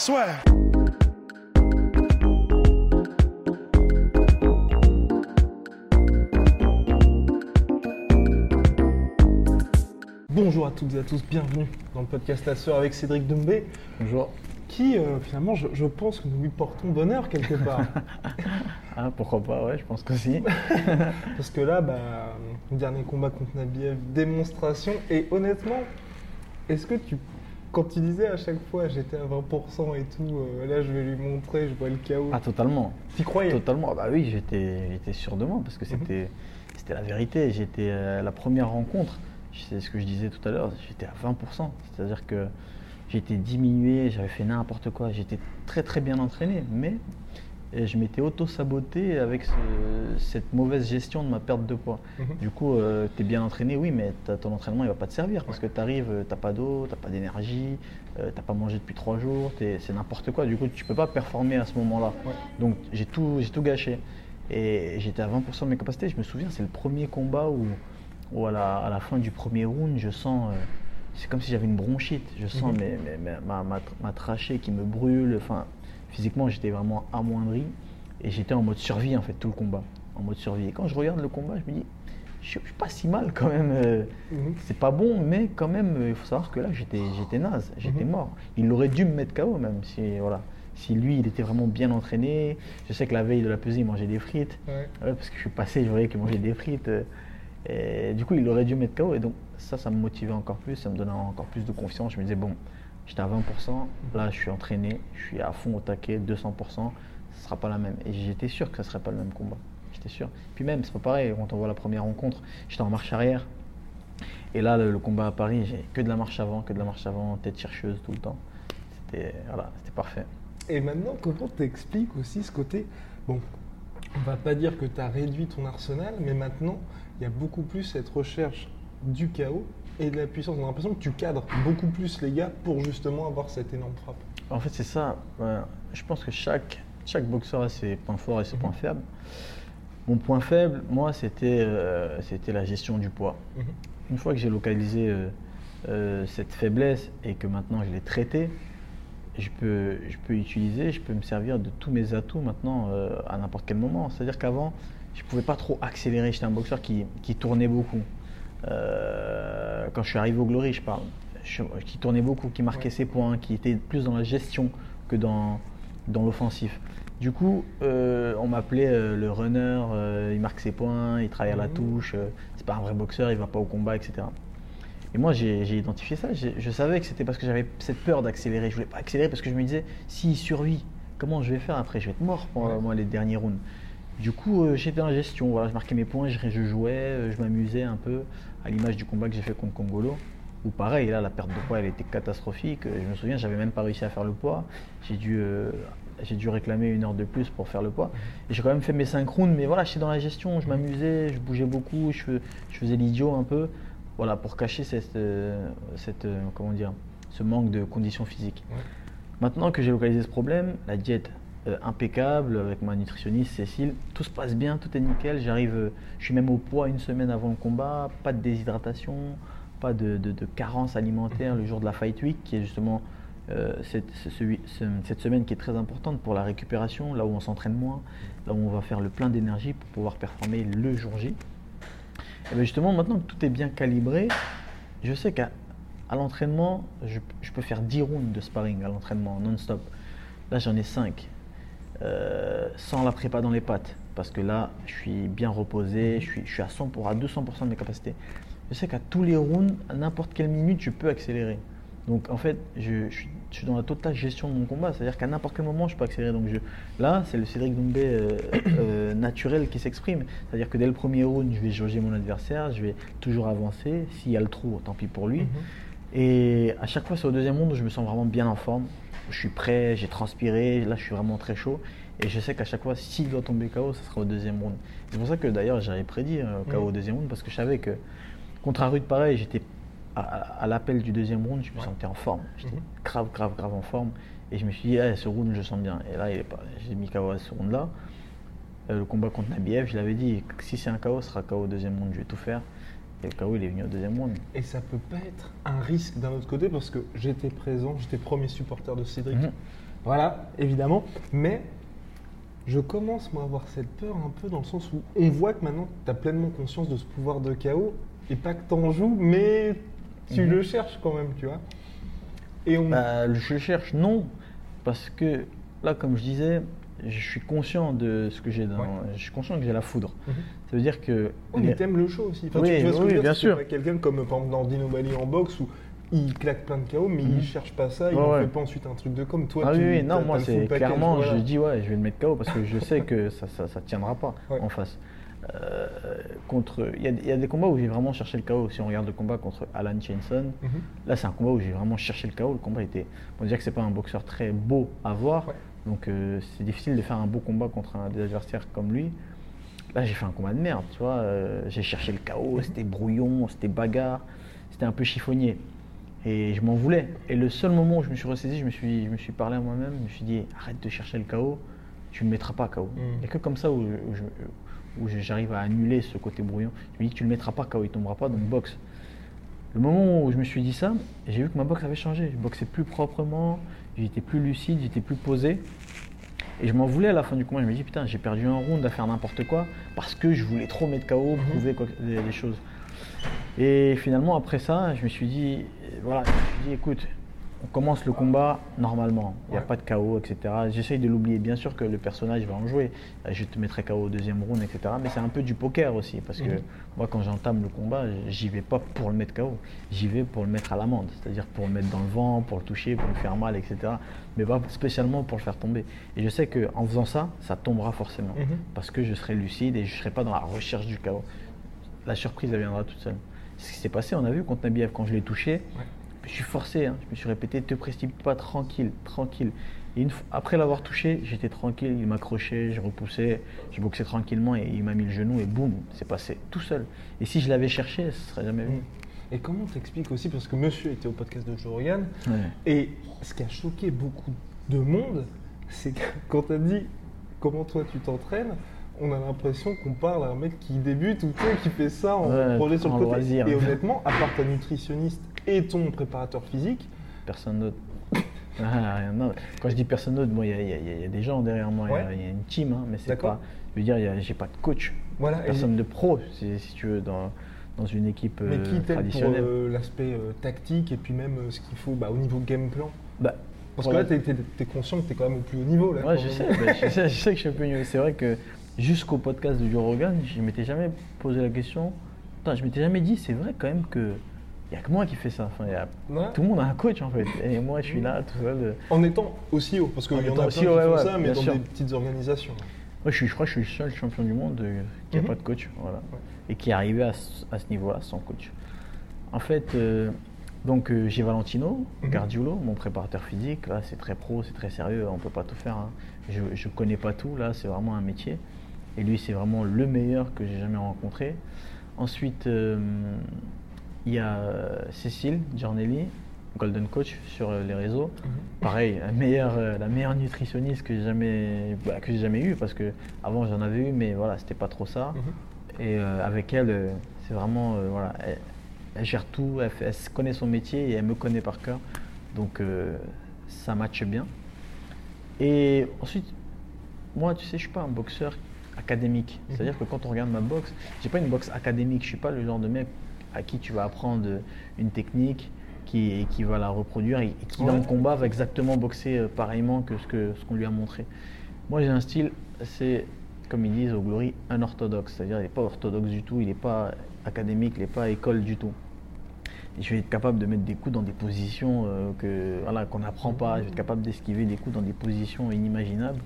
Swear. Bonjour à toutes et à tous, bienvenue dans le podcast La Sœur avec Cédric Doumbé, Bonjour. qui euh, finalement, je, je pense que nous lui portons bonheur quelque part. Ah, pourquoi pas, ouais, je pense qu'aussi. Parce que là, bah, dernier combat contre Nabiev, démonstration. Et honnêtement, est-ce que tu, quand tu disais à chaque fois j'étais à 20% et tout, euh, là je vais lui montrer, je vois le chaos, Ah, totalement. t'y croyais Totalement. Ah Bah oui, j'étais j'étais sûr de moi parce que c'était c'était la vérité. J'étais à la première rencontre, c'est ce que je disais tout à l'heure, j'étais à 20%. C'est-à-dire que j'étais diminué, j'avais fait n'importe quoi, j'étais très très bien entraîné, mais euh, je m'étais auto-saboté avec ce- cette mauvaise gestion de ma perte de poids. Mhm. Du coup, tu es bien entraîné, oui, mais ton entraînement il va pas te servir parce que tu arrives, t'as pas d'eau, t'as pas d'énergie, euh, t'as pas mangé depuis trois jours, c'est n'importe quoi. Du coup, tu peux pas performer à ce moment-là. Ouais. Donc j'ai tout, tout gâché. Et j'étais à 20% de mes capacités. Je me souviens, c'est le premier combat où, où à, la, à la fin du premier round, je sens, euh, c'est comme si j'avais une bronchite. Je sens Mhm. mes- mes- mes- ma, ma, ma trachée qui me brûle. Enfin, physiquement, j'étais vraiment amoindri. Et j'étais en mode survie en fait tout le combat, en mode survie. Et quand je regarde le combat, je me dis, je suis pas si mal quand même. euh, Mhm. c'est pas bon, mais quand même, euh, il faut savoir que là, j'étais, j'étais naze, j'étais Mhm. mort. Il aurait dû me mettre KO même, si, voilà. si lui, il était vraiment bien entraîné. Je sais que la veille de la pesée, il mangeait des frites. Ouais. Parce que je suis passé, je voyais qu'il mangeait des frites. euh, Et du coup, il aurait dû me mettre KO. Et donc, ça, ça me motivait encore plus, ça me donnait encore plus de confiance. Je me disais, bon, j'étais à 20%, là, je suis entraîné, je suis à fond au taquet, 200%, ce sera pas la même. Et j'étais sûr que ce serait pas le même combat. J'étais sûr. Puis même, c'est pas pareil, quand on voit la première rencontre, j'étais en marche arrière. Et là, le, combat à Paris, j'ai que de la marche avant, que de la marche avant, tête chercheuse tout le temps. C'était voilà, parfait. Et maintenant, comment t'expliques aussi ce côté Bon, on va pas dire que tu as réduit ton arsenal, mais maintenant, il y a beaucoup plus cette recherche du chaos et de la puissance. On a l'impression que tu cadres beaucoup plus les gars pour justement avoir cette énorme frappe. En fait, c'est ça. Je pense que chaque, chaque boxeur a ses points forts et ses Mhm. points faibles. Mon point faible, moi, c'était euh, la gestion du poids. Mhm. Une fois que j'ai localisé euh, euh, cette faiblesse et que maintenant je l'ai traitée, je peux, je peux utiliser, je peux me servir de tous mes atouts maintenant euh, à n'importe quel moment. C'est-à-dire qu'avant, je ne pouvais pas trop accélérer. J'étais un boxeur qui, qui tournait beaucoup. Euh, quand je suis arrivé au Glory, je parle, je- qui tournait beaucoup, qui marquait Ouais. ses points, qui était plus dans la gestion que dans, dans l'offensif. Du coup, euh, on m'appelait euh, le runner, euh, il marque ses points, il travaille à la Mhm. touche, c'est pas un vrai boxeur, il va pas au combat, etc. Et moi, j'ai identifié ça. Je savais que c'était parce que j'avais cette peur d'accélérer. Je voulais pas accélérer parce que je me disais, s'il survit, comment je vais faire après? Je vais être mort pendant Ouais. moi, les derniers rounds. Du coup, euh, j'étais en gestion. Voilà, je marquais mes points, je, je jouais, euh, je m'amusais un peu, à l'image du combat que j'ai fait contre Congolo. Où pareil, là, la perte de poids, elle était catastrophique. Euh, Je me souviens, j'avais même pas réussi à faire le poids. J'ai dû, euh, j'ai dû réclamer une heure de plus pour faire le poids. Et j'ai quand même fait mes 5 rounds, mais voilà, j'étais dans la gestion, je m'amusais, je bougeais beaucoup, je, fais- je faisais l'idiot un peu. Voilà, pour cacher cette, cette, comment dire, ce manque de conditions physiques. Ouais. Maintenant que j'ai localisé ce problème, la diète euh, impeccable avec ma nutritionniste Cécile, tout se passe bien, tout est nickel. J'arrive, euh, je suis même au poids une semaine avant le combat, pas de déshydratation, pas de, carence alimentaire le jour de la Fight Week, qui est justement euh, cette, semaine qui est très importante pour la récupération, là où on s'entraîne moins, là où on va faire le plein d'énergie pour pouvoir performer le jour J. Et bien justement, maintenant que tout est bien calibré, je sais qu'à l'entraînement, je, je peux faire 10 rounds de sparring à l'entraînement non-stop. Là, j'en ai 5. Sans la prépa dans les pattes. Parce que là, je suis bien reposé, je suis, je suis à, 100 pour, à 200% de mes capacités. Je sais qu'à tous les rounds, à n'importe quelle minute, je peux accélérer. Donc en fait, je, je suis, je suis dans la totale gestion de mon combat. C'est-à-dire qu'à n'importe quel moment, je peux accélérer. Donc je, là, c'est le Cédric Doumbé euh, euh, naturel qui s'exprime. C'est-à-dire que dès le premier round, je vais jauger mon adversaire, je vais toujours avancer. S'il y a le trou, tant pis pour lui. Mhm. Et à chaque fois, c'est au deuxième round où je me sens vraiment bien en forme. Je suis prêt, j'ai transpiré, là je suis vraiment très chaud. Et je sais qu'à chaque fois, s'il doit tomber KO, ce sera au deuxième round. C'est pour ça que d'ailleurs j'avais prédit euh, KO au deuxième round parce que je savais que contre un rude pareil, j'étais à, à- à l'appel du deuxième round, je me sentais en forme. J'étais Mhm. grave, grave, grave en forme. Et je me suis dit, Eh, ce round, je sens bien. Et là, il est pas- j'ai mis KO à ce round-là. Euh, le combat contre Nabiev, je l'avais dit, si c'est un KO, ce sera KO au deuxième round, je vais tout faire. Et le KO, il est venu au deuxième round. Et ça peut pas être un risque d'un autre côté parce que j'étais présent, j'étais premier supporter de Cédric. Mhm. Voilà, évidemment. Mais je commence moi à avoir cette peur un peu dans le sens où on voit que maintenant tu as pleinement conscience de ce pouvoir de chaos et pas que t'en joues, mais tu Mhm. le cherches quand même, tu vois. Et on. Bah, je le cherche, non. Parce que là, comme je disais, je suis conscient de ce que j'ai dans. Ouais. Je suis conscient que j'ai la foudre. Mhm. Ça veut dire que. Oui, les- t'aimes le show aussi. Enfin, Oui, tu vois ce que oui, dire, bien sûr. quelqu'un comme par exemple dans Dino Bali en boxe où il claque plein de KO, mais Mhm. il cherche pas ça, il ouais. fait pas ensuite un truc de com. Toi, Ah tu oui, oui, non, moi c'est clairement, voilà. je dis ouais, je vais le mettre KO parce que je sais que ça, ça, ça tiendra pas Ouais. en face. Euh, contre, il y, a- il y a des combats où j'ai vraiment cherché le KO. Si on regarde le combat contre Alan Chenson, Mhm. là c'est un combat où j'ai vraiment cherché le KO. Le combat était, on dirait que c'est pas un boxeur très beau à voir. Donc euh, c'est difficile de faire un beau combat contre un des adversaires comme lui. Là j'ai fait un combat de merde, tu vois. euh, j'ai cherché le KO, c'était brouillon, c'était bagarre, c'était un peu chiffonnier. Et je m'en voulais. Et le seul moment où je me suis ressaisi, je me suis, je me suis parlé à moi-même, je me suis dit arrête de chercher le KO, tu ne le mettras pas KO. Mm. Il n'y a que comme ça où, je- j'arrive à annuler ce côté brouillon. Je me dis tu ne le mettras pas KO, il ne tombera pas, donc boxe. Le moment où je me suis dit ça, j'ai vu que ma boxe avait changé. Je boxais plus proprement, j'étais plus lucide, j'étais plus posé. Et je m'en voulais à la fin du combat. Je me dis putain, j'ai perdu un round à faire n'importe quoi parce que je voulais trop mettre KO, prouver quoi- des, des choses. Et finalement, après ça, je me suis dit, voilà, je me suis dit, écoute, on commence le combat normalement. Il n'y a Ouais. pas de KO, etc. J'essaye de l'oublier. Bien sûr que le personnage va en jouer. Je te mettrai KO au deuxième round, etc. Mais c'est un peu du poker aussi. Parce que Mhm. moi, quand j'entame le combat, j'y vais pas pour le mettre KO. J'y vais pour le mettre à l'amende. C'est-à-dire pour le mettre dans le vent, pour le toucher, pour le faire mal, etc. Mais pas spécialement pour le faire tomber. Et je sais qu'en faisant ça, ça tombera forcément. Mhm. Parce que je serai lucide et je ne serai pas dans la recherche du KO. La surprise, elle viendra toute seule. Ce qui s'est passé, on a vu contre Nabiev, quand je l'ai touché, je suis forcé, hein. je me suis répété, te précipite pas, tranquille, tranquille. Et une fois- après l'avoir touché, j'étais tranquille, il m'accrochait, je repoussais, je boxais tranquillement et il m'a mis le genou et boum, c'est passé tout seul. Et si je l'avais cherché, ce serait jamais venu. Et comment t'expliques aussi, parce que monsieur était au podcast de Joe Rogan, Ouais. et ce qui a choqué beaucoup de monde, c'est que quand t'as dit comment toi tu t'entraînes, on a l'impression qu'on parle à un mec qui débute ou qui fait ça en Ouais, projet sur le côté. loisir. Et honnêtement, à part ta nutritionniste et ton préparateur physique, Personne d'autre. Ah, non. Quand je dis personne d'autre, moi, il y, y y a des gens derrière moi, il y a- Ouais. y, a une team, hein, mais c'est pas. Je veux dire, j'ai pas de coach, voilà. et- personne de pro, si, si tu veux, dans, dans une équipe mais euh, qui pour traditionnelle. euh, l'aspect euh, tactique et puis même euh, ce qu'il faut bah, au niveau game plan? Bah, Parce que là, t'es- t'es conscient que t'es quand même au plus haut niveau. Là, Ouais, je sais, bah, je sais, je sais que je suis un peu mieux. C'est vrai que jusqu'au podcast de Joe Rogan, je m'étais jamais posé la question. Putain, je m'étais jamais dit, c'est vrai quand même que il y a que moi qui fais ça. Enfin, y a- Ouais. Tout le monde a un coach en fait. Et moi, je suis là tout seul. euh. En étant aussi haut, parce qu'il y en a plein aussi qui haut, ouais, font ouais, ça, mais dans sûr. des petites organisations. Moi, je, suis, je crois que je suis le seul champion du monde euh, qui n'a Mhm. pas de coach. Voilà. Et qui est arrivé à, ce- à ce niveau-là sans coach. En fait, euh, donc euh, j'ai Valentino Mhm. Gardiolo, mon préparateur physique. Là, c'est très pro, c'est très sérieux. On peut pas tout faire. hein. Je ne connais pas tout. Là, c'est vraiment un métier. Et lui, c'est vraiment le meilleur que j'ai jamais rencontré. Ensuite, euh, il y a euh, Cécile Giornelli, Golden Coach sur euh, les réseaux. Pareil, la meilleure, euh, la meilleure nutritionniste que j'ai jamais, bah, que j'ai jamais eue parce que avant j'en avais eu, mais voilà, c'était pas trop ça. Mhm. Et euh, avec elle, c'est vraiment, voilà, elle, elle gère tout, elle, connaît son métier et elle me connaît par cœur, donc ça matche bien. Et ensuite, moi, tu sais, je suis pas un boxeur académique. Mhm. C'est-à-dire que quand on regarde ma boxe, j'ai pas une boxe académique. Je suis pas le genre de mec à qui tu vas apprendre une technique qui, qui va la reproduire et, et qui dans le combat va exactement boxer euh, pareillement que ce que ce qu'on lui a montré. Moi, j'ai un style, c'est comme ils disent au Glory, un orthodoxe. C'est-à-dire, il n'est pas orthodoxe du tout, il n'est pas académique, il n'est pas école du tout. Et je vais être capable de mettre des coups dans des positions euh, que voilà qu'on n'apprend pas. Je vais être capable d'esquiver des coups dans des positions inimaginables.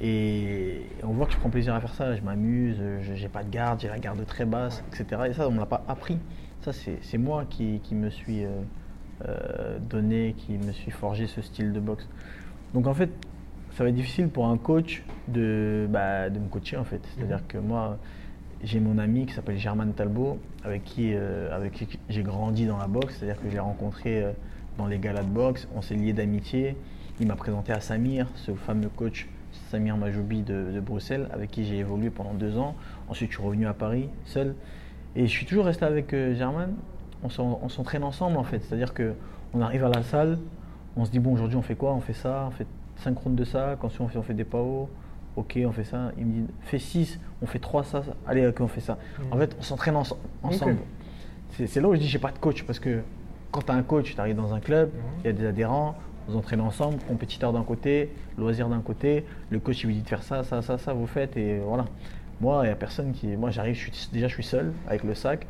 Et on voit que je prends plaisir à faire ça. Je m'amuse, je j'ai pas de garde, j'ai la garde très basse, etc. Et ça, on ne me l'a pas appris. Ça, c'est moi qui, qui me suis euh, euh, donné, qui me suis forgé ce style de boxe. Donc en fait, ça va être difficile pour un coach de, bah, de me coacher en fait. C'est-à-dire Mhm. que moi, j'ai mon ami qui s'appelle Germain Talbot, avec qui, euh, avec qui j'ai grandi dans la boxe. C'est-à-dire que je l'ai rencontré dans les galas de boxe, on s'est liés d'amitié. Il m'a présenté à Samir, ce fameux coach Samir Majoubi de, de Bruxelles, avec qui j'ai évolué pendant deux ans. Ensuite, je suis revenu à Paris seul. Et je suis toujours resté avec euh, Germain. On s'en- on s'entraîne ensemble en fait. C'est-à-dire qu'on arrive à la salle, on se dit bon aujourd'hui on fait quoi? On fait ça, on fait 5 rounds de ça, ensuite on fait, on fait des PAO, ok on fait ça. Il me dit fais 6, on fait 3 ça, ça. allez ok on fait ça. En fait on s'entraîne ense- ensemble. C'est là où je dis j'ai pas de coach parce que quand tu as un coach, tu arrives dans un club, il y a des adhérents, vous entraînez ensemble, compétiteurs d'un côté, loisirs d'un côté, le coach il vous dit de faire ça, ça, ça, ça, vous faites et voilà. Moi, il n'y a personne qui. Moi, j'arrive, je suis, déjà, je suis seul avec le sac.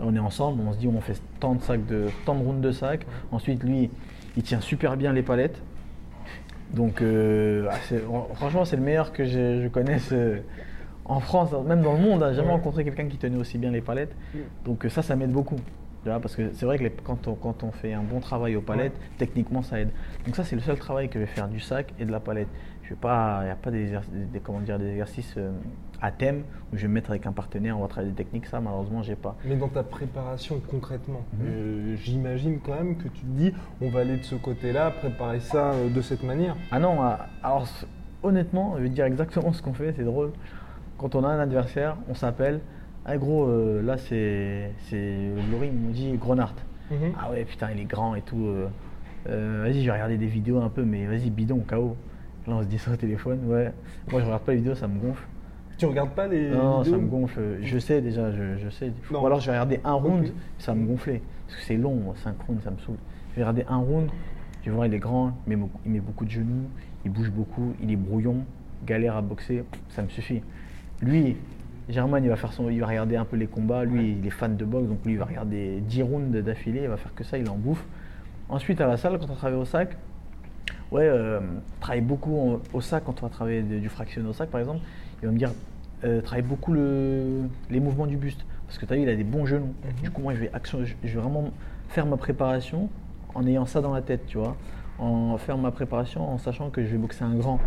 On est ensemble, on se dit, on fait tant de sacs de, tant de rounds de sac. Ensuite, lui, il tient super bien les palettes. Donc, euh, ah, franchement, c'est le meilleur que je, je connaisse euh, en France, même dans le monde. J'ai jamais Ouais. rencontré quelqu'un qui tenait aussi bien les palettes. Donc, euh, ça, ça m'aide beaucoup. Parce que c'est vrai que les- quand, on, quand on fait un bon travail aux palettes, techniquement, ça aide. Donc, ça, c'est le seul travail que je vais faire du sac et de la palette. Je vais pas, il n'y a pas des, comment dire, des exercices euh, à thème où je vais me mettre avec un partenaire, on va travailler des techniques. Ça, malheureusement, j'ai pas. Mais dans ta préparation concrètement, Mhm. euh, j'imagine quand même que tu te dis on va aller de ce côté-là, préparer ça euh, de cette manière. Ah non, ah, alors honnêtement, je vais te dire exactement ce qu'on fait, c'est drôle. Quand on a un adversaire, on s'appelle. Ah gros, euh, là c'est c'est Laurie il me dit Grenard. Mhm. Ah ouais putain il est grand et tout. euh, euh, vas-y je vais regarder des vidéos un peu mais vas-y bidon KO. Là on se dit ça au téléphone, ouais. Moi je regarde pas les vidéos, ça me gonfle. Tu regardes pas les Non, vidéos ça me gonfle. Je sais déjà, je, je sais. Non. Ou alors je vais regarder un round, ça me gonfler. Parce que c'est long, 5 rounds, ça me saoule. Je vais regarder un round, je vais voir, il est grand, il met beaucoup de genoux, il bouge beaucoup, il est brouillon, galère à boxer, ça me suffit. Lui, Germain, il va, faire son, il va regarder un peu les combats. Lui, il est fan de boxe, donc lui, il va regarder 10 rounds d'affilée, il va faire que ça, il en bouffe. Ensuite, à la salle, quand on travaille au sac, ouais, euh, travaille beaucoup en- au sac, quand on va travailler de- du fractionné au sac, par exemple, il va me dire, euh, travaille beaucoup le- les mouvements du buste. Parce que tu as vu, il a des bons genoux. Du coup, moi, je vais, action, je, je vais vraiment faire ma préparation en ayant ça dans la tête, tu vois. En faire ma préparation en sachant que je vais boxer un grand.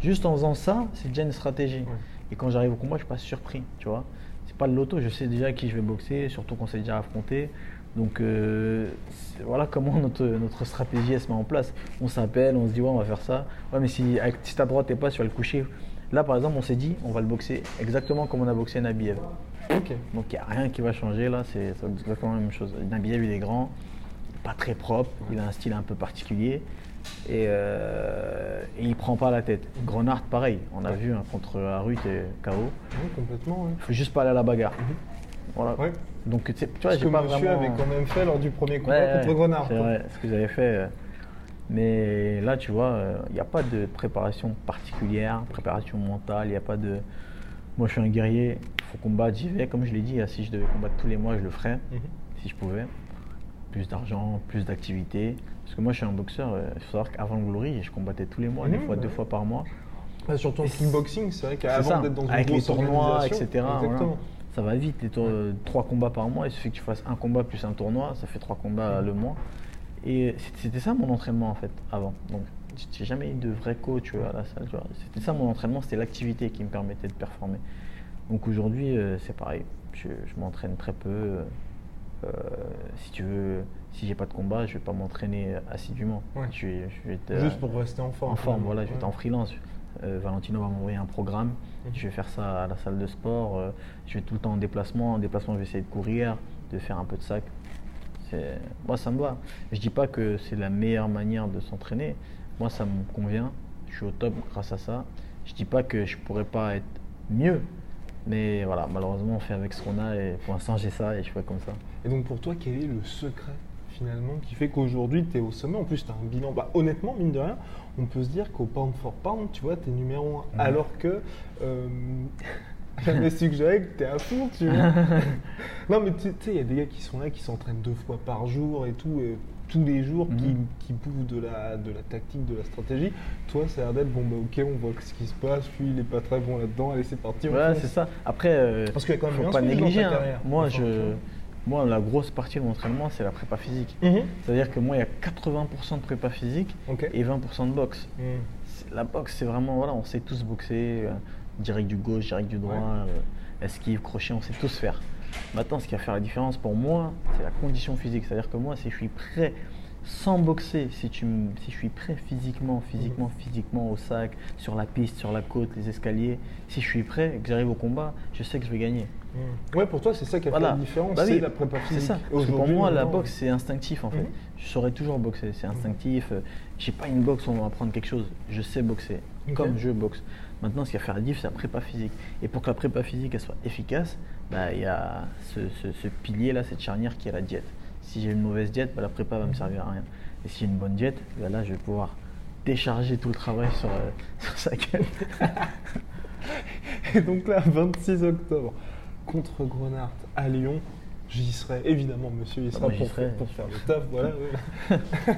Juste en faisant ça, c'est déjà une stratégie. Et quand j'arrive au combat, je suis pas surpris, tu vois. C'est pas le loto, je sais déjà à qui je vais boxer, surtout qu'on s'est déjà affronté. Donc euh, voilà comment notre, notre stratégie elle se met en place. On s'appelle, on se dit ouais on va faire ça. Ouais mais si, avec, si ta droite est pas, tu vas le coucher. Là par exemple on s'est dit on va le boxer exactement comme on a boxé Nabiev. Donc il n'y a rien qui va changer là, c'est c'est exactement la même chose. Nabiev il est grand, pas très propre, il a un style un peu particulier et, euh, et il prend pas la tête. Grenard pareil, on a vu hein, contre Arut et KO. Oui, complètement. Il faut juste pas aller à la bagarre. Voilà. Ouais. Donc tu vois, Ce j'ai que pas monsieur vraiment. avait quand même fait lors du premier combat Ouais, contre Grenard. C'est quoi. vrai, ce que j'avais fait. euh, Mais là, tu vois, il n'y a pas de préparation particulière, préparation mentale, il n'y a pas de. Moi, je suis un guerrier, il faut combattre, j'y vais. Comme je l'ai dit, hein, si je devais combattre tous les mois, je le ferais, Mhm. si je pouvais. Plus d'argent, plus d'activités. Parce que moi, je suis un boxeur, euh, il faut savoir qu'avant le Glory, je combattais tous les mois, des Mhm, fois ouais. deux fois par mois. Ah, surtout en kickboxing, c'est vrai qu'avant d'être dans une avec les grosse tournois, etc. voilà. Exactement. Ça va vite, les trois combats par mois, il suffit que tu fasses un combat plus un tournoi, ça fait trois combats le mois. Et c'était ça mon entraînement en fait avant. Donc j'ai jamais eu de vrai coach euh, à la salle. tu vois. C'était ça mon entraînement, c'était l'activité qui me permettait de performer. Donc aujourd'hui euh, c'est pareil, je, je m'entraîne très peu. euh, si tu veux, si j'ai pas de combat, je vais pas m'entraîner assidûment. Ouais. Je vais, je vais être, euh, Juste pour rester en forme. en forme, voilà, je vais être en freelance. Euh, Valentino va m'envoyer un programme. Je vais faire ça à la salle de sport. euh, je vais tout le temps en déplacement. En déplacement, je vais essayer de courir, de faire un peu de sac. Moi, ça me va. Je dis pas que c'est la meilleure manière de s'entraîner. Moi, ça me convient. Je suis au top grâce à ça. Je dis pas que je pourrais pas être mieux. Mais voilà, malheureusement, on fait avec ce qu'on a. Et pour l'instant, j'ai ça et je fais comme ça. Et donc pour toi, quel est le secret finalement qui fait qu'aujourd'hui tu es au sommet En plus, tu as un bilan. Bah, honnêtement, mine de rien, on peut se dire qu'au pound for pound, tu vois, tu es numéro 1. Mhm. Alors que euh, j'avais suggéré que tu es à fond, tu vois. non, mais tu sais, il y a des gars qui sont là, qui s'entraînent deux fois par jour et tout. et tous les jours, qui, Mhm. qui bouffent de la, de la tactique, de la stratégie. Toi, ça a l'air d'être bon, bah ok, on voit ce qui se passe. Lui, il est pas très bon là-dedans. Allez, c'est parti. fonce. c'est ça. Après, euh, Parce qu'il y a quand même faut pas négliger. hein. Moi, Enfin, je, moi, la grosse partie de mon entraînement, c'est la prépa physique. Mhm. C'est-à-dire que moi, il y a 80% de prépa physique et 20% de boxe. Mhm. La boxe, c'est vraiment, voilà, on sait tous boxer, euh, direct du gauche, direct du droit, Ouais. euh, esquive, crochet, on sait tous faire. Maintenant, ce qui va faire la différence pour moi, c'est la condition physique. C'est-à-dire que moi, si je suis prêt, sans boxer, si, tu me- si je suis prêt physiquement, physiquement, physiquement au sac, sur la piste, sur la côte, les escaliers, si je suis prêt et que j'arrive au combat, je sais que je vais gagner. Mhm. Ouais, pour toi, c'est ça qui a Voilà. fait la différence, Bah c'est la prépa C'est physique. ça. Et Parce que pour moi, la boxe, c'est instinctif en fait. Mhm. Je saurais toujours boxer, c'est instinctif. J'ai pas une boxe où on va apprendre quelque chose. Je sais boxer, comme je boxe. Maintenant, ce qui va faire la diff, c'est la prépa physique. Et pour que la prépa physique elle soit efficace, bah, il y a ce, ce- ce pilier-là, cette charnière qui est la diète. Si j'ai une mauvaise diète, bah, la prépa va me servir à rien. Et si j'ai une bonne diète, bah, là, je vais pouvoir décharger tout le travail sur, euh, sur sa gueule. Et donc là, 26 octobre, contre Grenard à Lyon, j'y serai. Évidemment, monsieur, il Ah, sera j'y pour, serai. pour faire le taf. Voilà.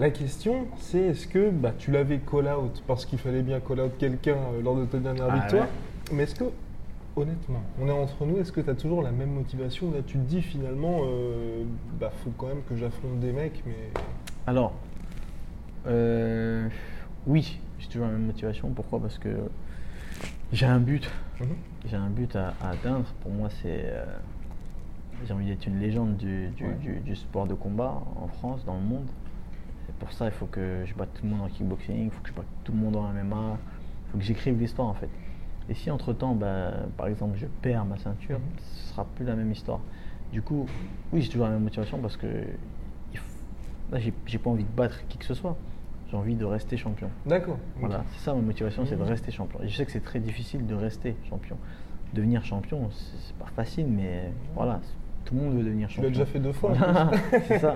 La question, c'est est-ce que bah, tu l'avais call-out parce qu'il fallait bien call-out quelqu'un euh, lors de ta dernière Ah, victoire ouais. Mais est-ce que, honnêtement, on est entre nous, est-ce que tu as toujours la même motivation? Là, tu te dis finalement, euh, bah, faut quand même que j'affronte des mecs, mais. Alors, euh, oui, j'ai toujours la même motivation. Pourquoi? Parce que j'ai un but. Mhm. J'ai un but à, à atteindre. Pour moi, c'est. euh, j'ai envie d'être une légende du, du- Ouais. du- du sport de combat en France, dans le monde. Et pour ça, il faut que je batte tout le monde en kickboxing, il faut que je batte tout le monde en MMA, il faut que j'écrive l'histoire en fait. Et si entre temps, par exemple, je perds ma ceinture, Mhm. ce sera plus la même histoire. Du coup, oui, j'ai toujours la même motivation parce que là, j'ai pas envie de battre qui que ce soit. J'ai envie de rester champion. D'accord. Voilà, c'est ça ma motivation, c'est de Mhm. rester champion. Et je sais que c'est très difficile de rester champion. Devenir champion, c'est pas facile, mais voilà, tout le monde veut devenir Tu champion. l'as déjà fait deux fois. c'est ça.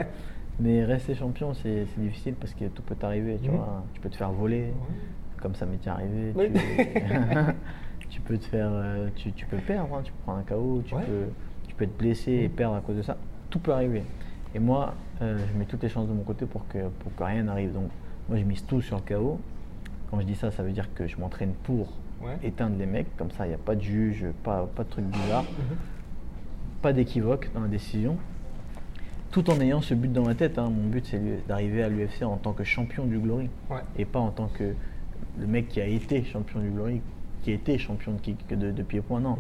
Mais rester champion, c'est difficile parce que tout peut t'arriver, tu Mhm. vois. Tu peux te faire voler. Comme ça m'est déjà arrivé. Oui. Tu, tu peux te faire, euh, tu, tu peux perdre, hein, tu peux prendre un KO, tu Ouais. peux, tu peux être blessé et Mhm. perdre à cause de ça. Tout peut arriver. Et moi, euh, je mets toutes les chances de mon côté pour que, pour que rien n'arrive. Donc, moi, je mise tout sur le KO. Quand je dis ça, ça veut dire que je m'entraîne pour Ouais. éteindre les mecs. Comme ça, il n'y a pas de juge, pas, pas de trucs bizarres, Mhm. pas d'équivoque dans la décision. Tout en ayant ce but dans la tête. hein. Mon but, c'est d'arriver à l'UFC en tant que champion du Glory Ouais. et pas en tant que le mec qui a été champion du Glory, qui a été champion de, kick, de, de pied-point. Non,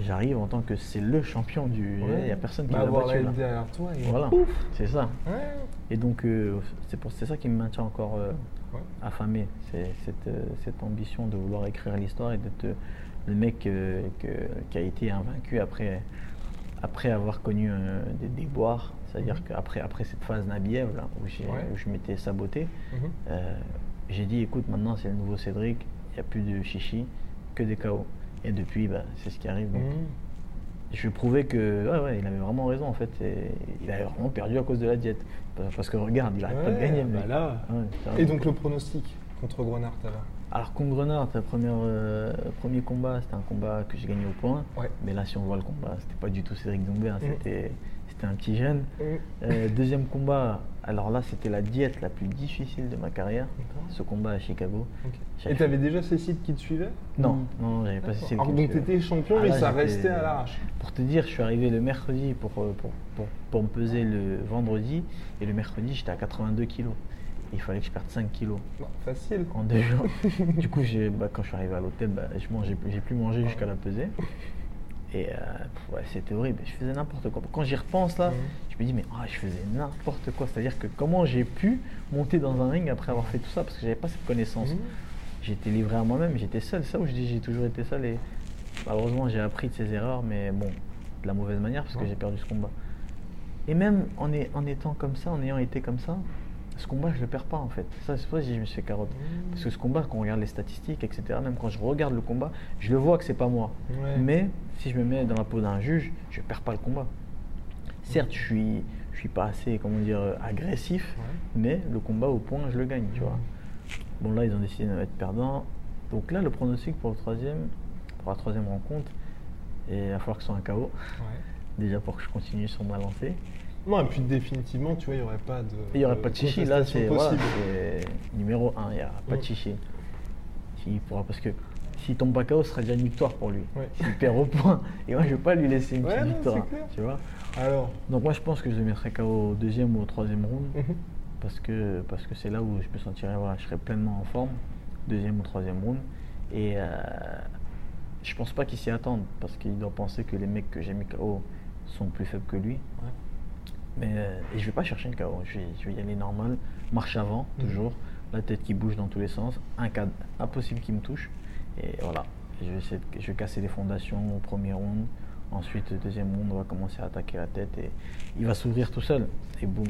j'arrive en tant que c'est le champion du. Il Ouais. n'y a personne qui Bah, l'a battu. là. derrière toi et Voilà, c'est ça. Ouais. Et donc, euh, c'est pour c'est ça qui me maintient encore euh, Ouais. affamé. C'est cette, euh, cette ambition de vouloir écrire l'histoire et d'être le mec que- qui a été invaincu après, après avoir connu des déboires. C'est-à-dire Mhm. qu'après après cette phase Nabiev, là, où, j'ai- Ouais. où je m'étais saboté, Mhm. Euh, j'ai dit écoute, maintenant c'est le nouveau Cédric, il n'y a plus de chichi, que des KO. Et depuis, bah, c'est ce qui arrive. donc. Mhm. Je lui prouvais que ouais, ouais, il avait vraiment raison en fait. Et il avait vraiment perdu à cause de la diète. Parce que regarde, il arrête pas de gagner. bah là. Et donc le pronostic contre Grenard alors Alors contre Grenard, le premier combat, c'était un combat que j'ai gagné au point. Ouais. Mais là, si on voit le combat, c'était pas du tout Cédric Doumbé, hein, Mhm. c'était c'était un petit jeune. Euh, deuxième combat, alors là, c'était la diète la plus difficile de ma carrière. Ce combat à Chicago. Et t'avais déjà ces sites qui te suivaient Non, non, j'avais pas cessé le Alors donc t'étais champion, Ah, mais là, ça restait à l'arrache. Pour te dire, je suis arrivé le mercredi pour, euh, pour, pour, pour me peser le vendredi. Et le mercredi, j'étais à 82 kilos. Il fallait que je perde 5 kilos Non, facile. en deux jours. du coup, bah, quand je suis arrivé à l'hôtel, bah, je mangeais, j'ai plus mangé jusqu'à la pesée. Et euh, ouais, c'était horrible. Je faisais n'importe quoi. Quand j'y repense là, Mhm. je me dis, mais ah, je faisais n'importe quoi. C'est-à-dire que comment j'ai pu monter dans un ring après avoir fait tout ça? Parce que j'avais pas cette connaissance. Mhm. J'étais livré à moi-même, j'étais seul. C'est ça où je dis j'ai toujours été seul et malheureusement j'ai appris de ces erreurs, mais bon, de la mauvaise manière parce que Ouais. j'ai perdu ce combat. Et même en, est- en étant comme ça, en ayant été comme ça, ce combat je le perds pas en fait. Ça c'est pour ça que je me suis fait carotte. Mmh. Parce que ce combat, quand on regarde les statistiques, etc., même quand je regarde le combat, je le vois que c'est pas moi. Ouais. Mais si je me mets dans la peau d'un juge, je perds pas le combat. Certes, je suis, je suis pas assez, comment dire, agressif, Ouais. mais le combat au point, je le gagne, tu vois. Bon, là, ils ont décidé de mettre perdant. Donc là, le pronostic pour le troisième, pour la troisième rencontre, et il va falloir que ce soit un KO, Ouais. déjà pour que je continue sur ma lancée. Non, et puis définitivement, tu vois, il n'y aurait pas de. Il n'y aura pas de chichi, là, c'est voilà, numéro un, il n'y a pas de Mm. chichi. Il pourra, parce que s'il tombe pas KO, ce sera déjà une victoire pour lui. Ouais. S'il perd au point. Et moi, je ne vais pas lui laisser une Ouais, petite non, victoire. clair. Tu vois Alors, Donc, moi, je pense que je le mettrai KO au deuxième ou au troisième round. mhm. parce que parce que c'est là où je me sentirais voilà, je serais pleinement en forme deuxième ou troisième round et euh, je pense pas qu'il s'y attende parce qu'il doit penser que les mecs que j'ai mis KO sont plus faibles que lui mais euh, et je vais pas chercher le KO je vais, je vais y aller normal marche avant Mhm. toujours la tête qui bouge dans tous les sens un cas impossible qui me touche et voilà je vais essayer de- je vais casser les fondations au premier round ensuite deuxième round on va commencer à attaquer la tête et il va s'ouvrir tout seul et boum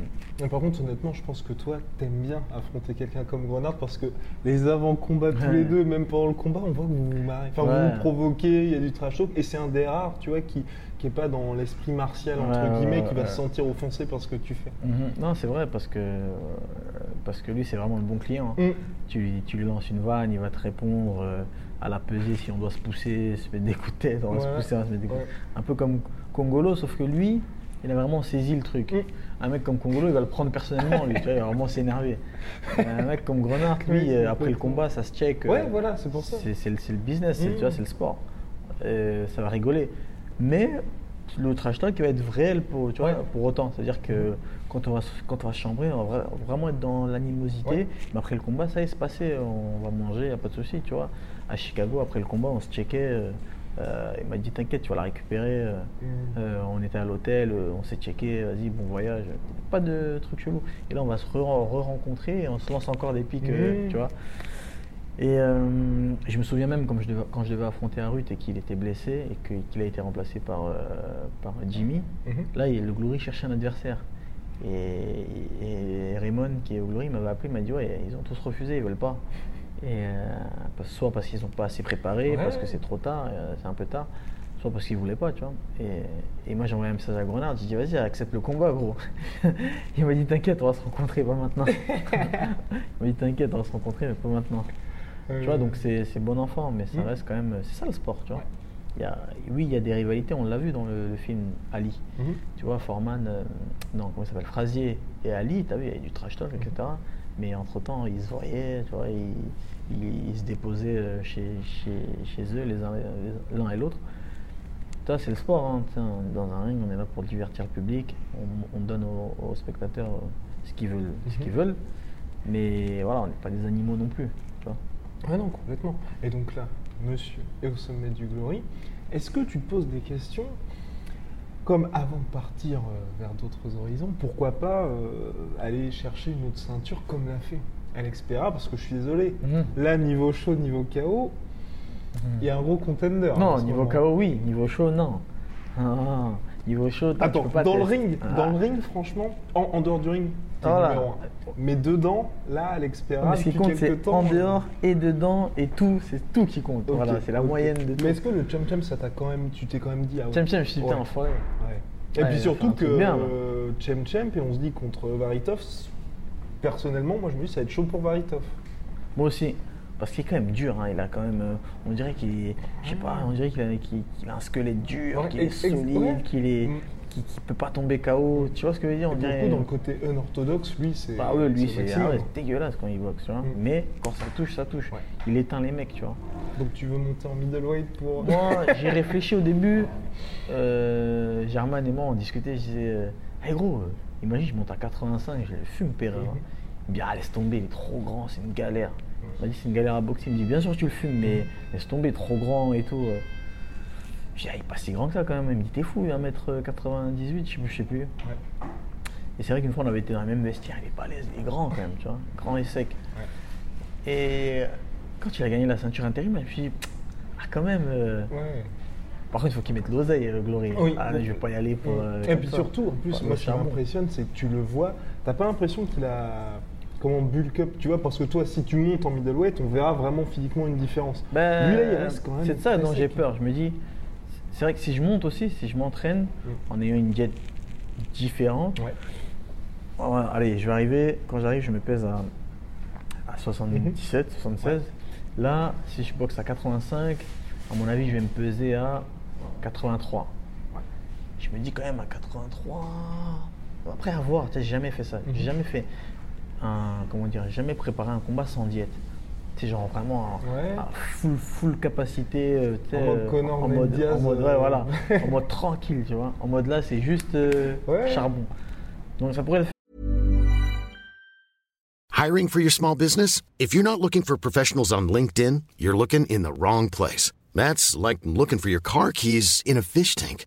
par contre, honnêtement, je pense que toi, t'aimes bien affronter quelqu'un comme Grenard parce que les avant-combats tous Ouais. les deux, même pendant le combat, on voit que vous vous marrez. Enfin, vous vous provoquez, il y a du trash talk. Et c'est un des rares, tu vois, qui qui est pas dans l'esprit martial, entre Ouais, guillemets, ouais, qui va se sentir offensé par ce que tu fais. Mhm. Non, c'est vrai parce que, euh, parce que lui, c'est vraiment le bon client. Mm. Tu, lui- tu lui lances une vanne, il va te répondre euh, à la pesée si on doit se pousser, se mettre des coups de tête, on va se pousser, on va se mettre des coups. Un peu comme Congolo, sauf que lui, il a vraiment saisi le truc. Mm. Un mec comme Congolo, il va le prendre personnellement, lui, tu vois, il va vraiment s'énerver. Un mec comme Grenard, lui, Oui, euh, après le combat, ça se check. Ouais, euh, voilà, c'est pour ça. c'est c'est le, c'est le business, c'est- Mm. tu vois, c'est le sport. Euh, ça va rigoler. Mais le trash talk va être réel pour, tu vois, Ouais. pour autant. C'est-à-dire que quand on, va, se- quand on va chambrer, on va vra- vraiment être dans l'animosité. Ouais. Mais après le combat, ça y est, c'est passé. On va manger, il n'y a pas de souci, tu vois. À Chicago, après le combat, on se checkait. euh, euh, il m'a dit T'inquiète, tu vas la récupérer. euh, Mm. euh, on était à l'hôtel, on s'est checké, vas-y, bon voyage. Pas de truc chelou. Et là, on va se re- re-rencontrer et on se lance encore des pics, Mhm. tu vois. Et euh, je me souviens même comme je devais- quand je devais affronter Arut et qu'il était blessé et qu'il a été remplacé par, euh, par Jimmy, Mhm. là il- le Glory cherchait un adversaire. Et, et Raymond qui est au Glory m'avait appelé, il m'a dit ouais ils ont tous refusé, ils veulent pas. Et euh, soit parce qu'ils n'ont pas assez préparé, Ouais. parce que c'est trop tard, c'est un peu tard, soit parce qu'ils voulaient pas, tu vois. Et, et moi j'ai envoyé un message à Grenard, j'ai dit vas-y accepte le combat gros. il m'a dit t'inquiète on va se rencontrer, pas maintenant. il m'a dit t'inquiète on va se rencontrer mais pas maintenant. Tu vois, Euh, donc c'est bon enfant, mais ça Mm. reste quand même. C'est ça le sport, tu vois. Ouais. Il y a, oui, il y a des rivalités, on l'a vu dans le, le film Ali. mhm. Tu vois, Foreman, euh, non, comment il s'appelle Frazier et Ali, tu as vu, il y a eu du trash talk, etc. Mais entre temps, ils se voyaient, tu vois, ils, ils- ils se déposaient euh, chez, chez, chez eux, les uns les- l'un et l'autre. Ça, c'est le sport, hein. Dans un ring, on est là pour divertir le public, on, on donne aux, aux spectateurs euh, ce qu'ils veulent, ce qu'ils veulent. Mais voilà, on n'est pas des animaux non plus. Ah non, complètement. Et donc là, monsieur est au sommet du Glory. Est-ce que tu te poses des questions comme avant de partir euh, vers d'autres horizons, pourquoi pas euh, aller chercher une autre ceinture comme l'a fait Alex Pereira Parce que je suis désolé, Mhm. là, niveau chaud, niveau KO, il y a un gros contender. en Non, niveau. KO, oui. Niveau chaud, non. Ah, niveau chaud, Attends, dans le ring, Ah. dans le ring, franchement, en, en dehors du ring, t'es Voilà. numéro un. Mais dedans, là, Alex Pereira, ce qui depuis compte, c'est en dehors et dedans et tout, c'est tout qui compte. Voilà, c'est la moyenne de tout. Mais est-ce que le Cham Cham, ça t'a quand même, tu t'es quand même dit, ah ouais. Je suis putain, enfoiré. Ouais. Et Ouais, puis surtout que bien, là. euh, et on se dit contre Varitov, personnellement, moi je me dis ça va être chaud pour Varitov. Moi aussi. Parce qu'il est quand même dur, hein, il a quand même. euh, on dirait qu'il est. Je sais pas, on dirait qu'il a, un squelette dur, Ouais, qu'il est solide, qu'il est. Mm. qu'il qu'il peut pas tomber KO. Tu vois ce que je veux dire On dirait. coup, dans le côté unorthodoxe, lui, c'est. Bah ouais, lui, c'est ah ouais, c'est dégueulasse quand il boxe, tu vois. Mm. Mais quand ça touche, ça touche. Ouais. Il éteint les mecs, tu vois. Donc tu veux monter en middleweight pour. Moi, j'ai réfléchi au début. Euh, Germain et moi, on discutait. Je disais, euh, hey gros, euh, imagine, je monte à 85, je le fume Pereira. Me dit, ah, laisse tomber, il est trop grand, c'est une galère. Il m'a dit, c'est une galère à boxer. Il me dit, bien sûr, tu le fumes, mais laisse tomber, trop grand et tout. euh. Je dis, ah, il est pas si grand que ça quand même. Il me dit, t'es fou, 1m98, je sais plus, je sais plus. Ouais. Et c'est vrai qu'une fois, on avait été dans le même vestiaire. Il est balèze, il est grand quand même, tu vois. Grand et sec. Ouais. Et quand il a gagné la ceinture intérim, je me suis dit, ah, quand même. euh, Ouais. par contre, il faut qu'il mette l'oseille, le Glory. Oui. Ah, je vais pas y aller pour. euh, Et puis ça. surtout, en plus, Pas moi ce qui m'impressionne, c'est que tu le vois, t'as pas l'impression qu'il a. Comment bulk up, tu vois, parce que toi, si tu montes en middleweight, on verra vraiment physiquement une différence. Ben, Lui là, il reste quand même. C'est de ça dont j'ai peur. Je me dis, c'est vrai que si je monte aussi, si je m'entraîne Mm. en ayant une diète différente, Ouais. ouais, allez, je vais arriver, quand j'arrive, je me pèse à, à 77, Mhm. 76. Là, si je boxe à 85, à mon avis, je vais me peser à 83. Je me dis quand même à 83. Après, à voir, tu sais, j'ai jamais fait ça. Mhm. J'ai jamais fait un. Comment dire jamais préparé un combat sans diète. Sais, genre vraiment Ouais. à full, full capacité. euh, En mode euh, Conor en mode, Diaz, en mode, ouais, euh, voilà. en mode tranquille, tu vois. En mode là, c'est juste euh, Ouais. charbon. Donc ça pourrait le Hiring for your small business? If you're not looking for professionals on LinkedIn, you're looking in the wrong place. That's like looking for your car keys in a fish tank.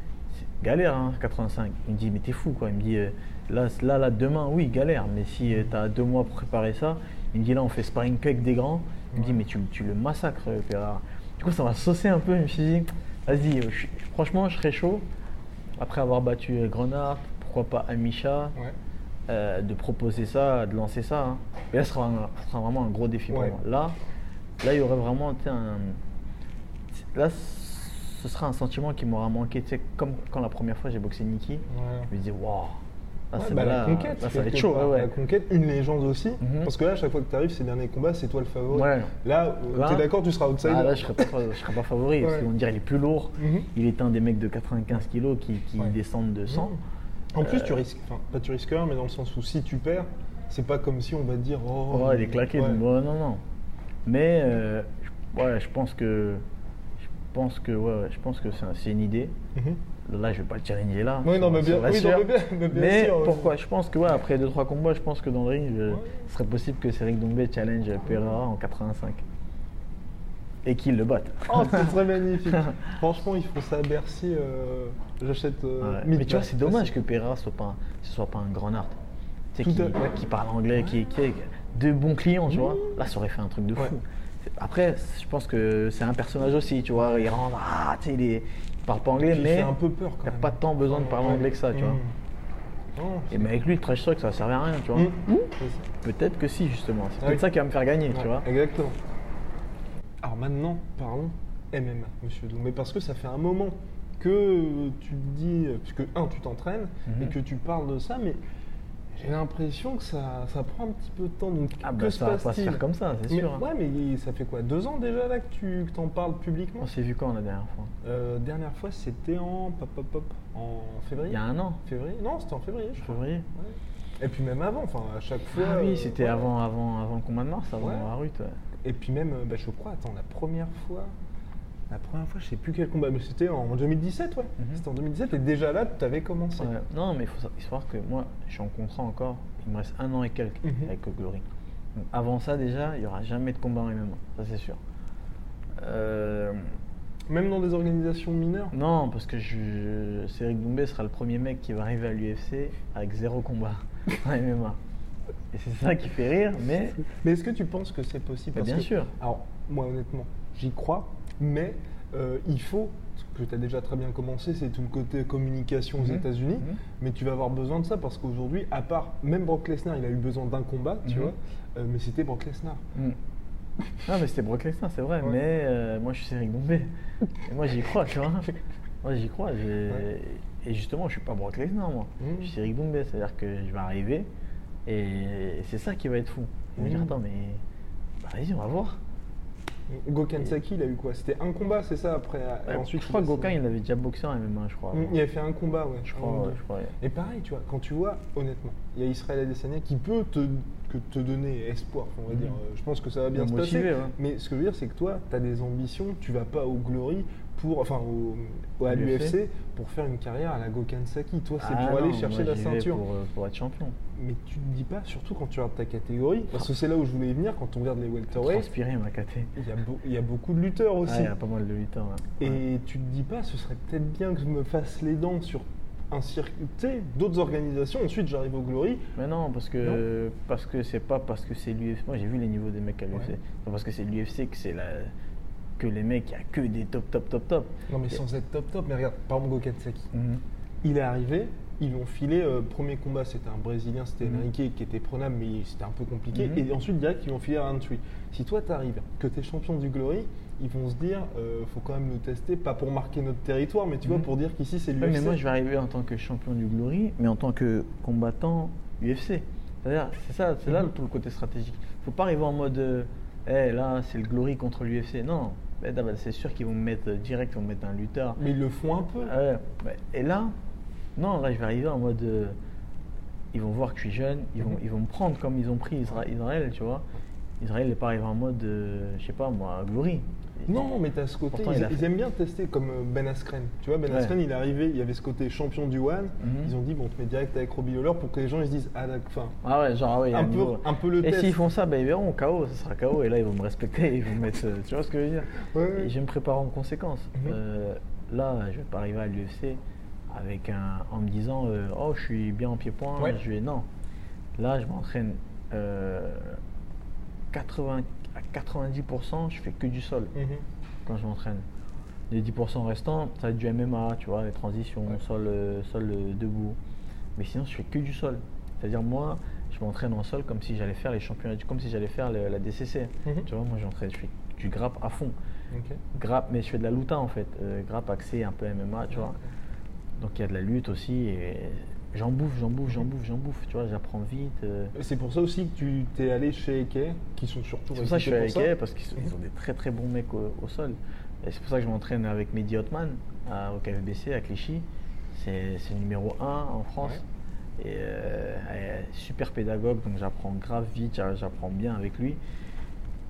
galère, hein, 85. Il me dit, mais t'es fou, quoi. Il me dit, euh, là, là, là, demain, oui, galère. Mais si tu t'as deux mois pour préparer ça, il me dit, là, on fait sparring avec des grands. Il me dit, mais tu, tu le massacres, euh, Pereira. Du coup, ça m'a saucé un peu. Je me suis dit, vas-y, euh, franchement, je serais chaud. Après avoir battu euh, Grenard, pourquoi pas Amisha, Ouais. euh, de proposer ça, de lancer ça. hein. Et là, ce sera, un- ce sera vraiment un gros défi pour moi. Là, là, il y aurait vraiment un. Là, ce sera un sentiment qui m'aura manqué. Tu sais, comme quand la première fois j'ai boxé Nikki, Ouais. je me disais, waouh, là, Ouais, bah, là, la conquête, là, ça va être chaud. ouais. La conquête, une légende aussi. Mhm. Parce que là, à chaque fois que tu arrives, ces derniers combats, c'est toi le favori. Ouais. Là, euh, Là- t'es d'accord, tu seras outsider. Ah, là, je serais pas, je serais pas favori. Parce me dire, il est plus lourd. Mhm. Il est un des mecs de 95 kilos qui, qui descendent de 100. En plus, Euh, tu risques, enfin, pas tu risques rien, mais dans le sens où si tu perds, c'est pas comme si on va te dire oh, Oh, il est claqué. ouais, non, non. Mais euh, je- ouais, je pense que pense que ouais, ouais, je pense que c'est un- c'est une idée. Mhm. Là, je vais pas le challenger là. Oui, non, mais bien- oui, non, mais bien- mais bien Mais sûr, ouais. pourquoi? Je pense que ouais, après 2-3 combats, je pense que dans le ring, je- ce serait possible que Cédric Doumbé challenge Pereira en 85 et qu'il le batte. Oh, ce serait magnifique. Franchement, ils font ça à Bercy. euh, J'achète. euh, Ouais. Mais tu vois, c'est dommage que Pereira soit pas, un- ce soit pas un grand art. Tu sais, qui, à fait. qui parle anglais, qui, qui a de bons clients, tu vois. Là, ça aurait fait un truc de fou. Après, je pense que c'est un personnage aussi, tu vois. Il rentre, ah, tu sais, il, est, il parle pas anglais, Il mais un peu peur quand t'as même. pas tant besoin de parler anglais que ça, tu vois. Mhm. Non, Et mais avec lui, le trash talk, ça servait à rien, tu vois. Ça. peut-être que si, justement. C'est peut-être ça qui va me faire gagner, tu vois. Exactement. Alors maintenant, parlons MMA, monsieur Dou. Mais parce que ça fait un moment que tu te dis, puisque un, tu t'entraînes Mhm. et que tu parles de ça, mais j'ai l'impression que ça, ça prend un petit peu de temps. Donc, Ah que bah se ça va pas se faire comme ça, c'est Mais- sûr. hein. Ouais, mais ça fait quoi Deux ans déjà là que tu que en parles publiquement On s'est vu quand la dernière fois? Euh, Dernière fois, c'était en pop, pop, pop, en février. Il y a un an, Février? Non, c'était en février, je crois. février. Ouais. Et puis même avant, enfin à chaque fois. Ah oui, euh, c'était ouais. avant, avant, avant le combat de mars, avant Ouais. la ouais. Et puis même, euh, bah, je crois, attends, la première fois, la première fois, je sais plus quel combat, mais c'était en 2017, ouais. Mhm. C'était en 2017, et déjà là, tu avais commencé. Ouais. Non, mais il faut savoir que moi, je suis en contrat encore. Il me reste un an et quelques Mhm. avec Glory. Donc, avant ça, déjà, il n'y aura jamais de combat en MMA. Ça, c'est sûr. Euh, Même dans des organisations mineures? non, parce que je, Cédric Doumbé sera le premier mec qui va arriver à l'UFC avec zéro combat en MMA. Et c'est ça qui fait rire, mais Mais est-ce que tu penses que c'est possible? Parce bien que- sûr. Alors, moi, honnêtement, j'y crois, mais euh, il faut, ce que tu as déjà très bien commencé, c'est tout le côté communication aux Mhm. États-Unis, Mhm. mais tu vas avoir besoin de ça parce qu'aujourd'hui, à part, même Brock Lesnar, il a eu besoin d'un combat, tu Mhm. vois, euh, mais c'était Brock Lesnar. Hmm. Non, mais c'était Brock Lesnar, c'est vrai. Ouais. Mais euh, moi, je suis Cédric Doumbé. Et moi, j'y crois, tu vois. Moi, j'y crois. Ouais. Et justement, je suis pas Brock Lesnar, moi. Mhm. Je suis Cédric Doumbé. C'est-à-dire que je vais arriver et c'est ça qui va être fou. Je vais me dire, Mhm. attends, mais bah, vas-y, on va voir. Gokan Saki, il a eu quoi? C'était un combat, c'est ça après Ouais, ensuite, je crois que il avait déjà boxé en MMA, je crois. Mm, Il avait fait un combat, ouais. Je crois, deux. ouais, je crois. ouais. Et pareil, tu vois, quand tu vois, honnêtement, il y a Israël Adesanya qui peut te, que te donner espoir, on va Mhm. dire. Euh, Je pense que ça va bien se motiver, passer. Mais ce que je veux dire, c'est que toi, tu as des ambitions, tu vas pas au Glory pour, enfin, au, au- à l'UFC. pour faire une carrière à la Gokan Saki. Toi, c'est Ah pour aller chercher la ceinture. Pour, euh, pour être champion. Mais tu te dis pas, surtout quand tu regardes ta catégorie, parce que c'est là où je voulais venir, quand on regarde les welterweights, Transpirer, ma caté. il y, a beau- il y a beaucoup de lutteurs aussi. Ah, il y a pas mal de lutteurs. ouais. Ouais. Et tu te dis pas, ce serait peut-être bien que je me fasse les dents sur un circuit, d'autres organisations. Ensuite, j'arrive au Glory. Mais non, parce que parce que c'est pas parce que c'est l'UFC. Moi, j'ai vu les niveaux des mecs à l'UFC. Ouais. Parce que c'est l'UFC que c'est la que les mecs, il y a que des top, top, top, top. Non, mais sans être top top. Mais regarde, par exemple. Mhm. Il est arrivé, ils l'ont filé. euh, premier combat, c'était un Brésilien, c'était Mhm. Enrique qui était prenable, mais c'était un peu compliqué. Mhm. Et ensuite, direct, ils l'ont filé à Roundtree. Si toi, tu arrives, que tu es champion du Glory, ils vont se dire, euh, faut quand même nous tester, pas pour marquer notre territoire, mais tu vois, Mhm. pour dire qu'ici, c'est Ouais, l'UFC. mais moi, je vais arriver en tant que champion du Glory, mais en tant que combattant UFC. C'est-à-dire, c'est ça, c'est là Mhm. tout le côté stratégique. faut pas arriver en mode, euh, Eh, là, c'est le Glory contre l'UFC. Non, Eh, c'est sûr qu'ils vont me mettre direct, ils vont me mettre un lutteur. Mais ils le font un peu. Ouais. Et là, non, là, je vais arriver en mode. euh, ils vont voir que je suis jeune, ils vont, Mhm. ils vont me prendre comme ils ont pris Isra- Israël, tu vois. Israël n'est pas arrivé en mode, euh, je sais pas moi, Glory. Non, mais tu as ce côté, Pourtant, ils, il a ils fait- aiment bien tester comme euh, Ben Askren. Tu vois, Ben Ouais. Askren, il est arrivé, il y avait ce côté champion du One. Mhm. Ils ont dit, bon, on te met direct avec Robbie Lawler pour que les gens ils se disent, ah, d'accord, enfin, Ah ouais, genre, ah ouais, un, peu, un peu le Et s'ils font ça, ben, ils verront, KO, ça sera KO, et là ils vont me respecter, ils vont me mettre. euh, Tu vois ce que je veux dire? Ouais. Et je vais me préparer en conséquence. Mhm. Euh, là, je vais pas arriver à l'UFC avec un, en me disant euh, Oh, je suis bien en pied-point, je vais. Non. Là, je m'entraîne euh, 80, à 90%, je fais que du sol Mhm. quand je m'entraîne. Les 10% restants, ça va être du MMA, tu vois, les transitions, Ouais. sol, euh, sol euh, debout. Mais sinon, je fais que du sol. C'est-à-dire, moi, je m'entraîne en sol comme si j'allais faire les championnats, comme si j'allais faire le- la DCC. Mhm. Tu vois, moi, j'entraîne, je fais du grappe à fond. Ok. Grappe, mais je fais de la luta en fait. Euh, grappe axé un peu MMA, tu vois. Donc il y a de la lutte aussi. Et j'en bouffe, j'en bouffe, j'en bouffe, j'en bouffe. Tu vois, j'apprends vite. euh. C'est pour ça aussi que tu t'es allé chez Eke, qui sont surtout C'est pour ça que je suis pour elle, parce qu'ils ont des très très bons mecs au, au sol. Et c'est pour ça que je m'entraîne avec Mehdi Hotman à- au KFBC à Clichy. C'est c'est numéro 1 en France. Et euh, est super pédagogue, donc j'apprends grave vite, j'a- j'apprends bien avec lui.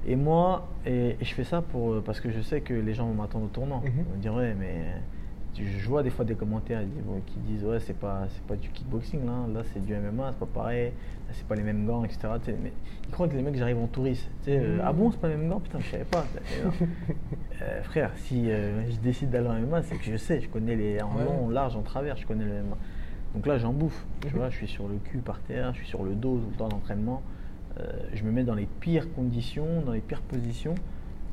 Et moi, et, et je fais ça pour, euh, parce que je sais que les gens vont m'attendre au tournant. Mhm. Ils vont me dire, ouais, mais je vois des fois des commentaires qui disent, ouais, c'est pas, c'est pas du kickboxing, là, là c'est du MMA, c'est pas pareil, là, c'est pas les mêmes gants, etc. Tu sais, mais ils croient que les mecs, j'arrive en touriste. Tu sais, euh, ah bon, c'est pas les mêmes gants? Putain, je savais pas. Non. Euh, frère, si euh, je décide d'aller en MMA, c'est que je sais, je connais les en Ouais. long, en large, en travers, je connais le MMA. Donc là, j'en bouffe. Tu Mhm. vois, je suis sur le cul par terre, je suis sur le dos tout le temps d'entraînement. Euh, je me mets dans les pires conditions, dans les pires positions,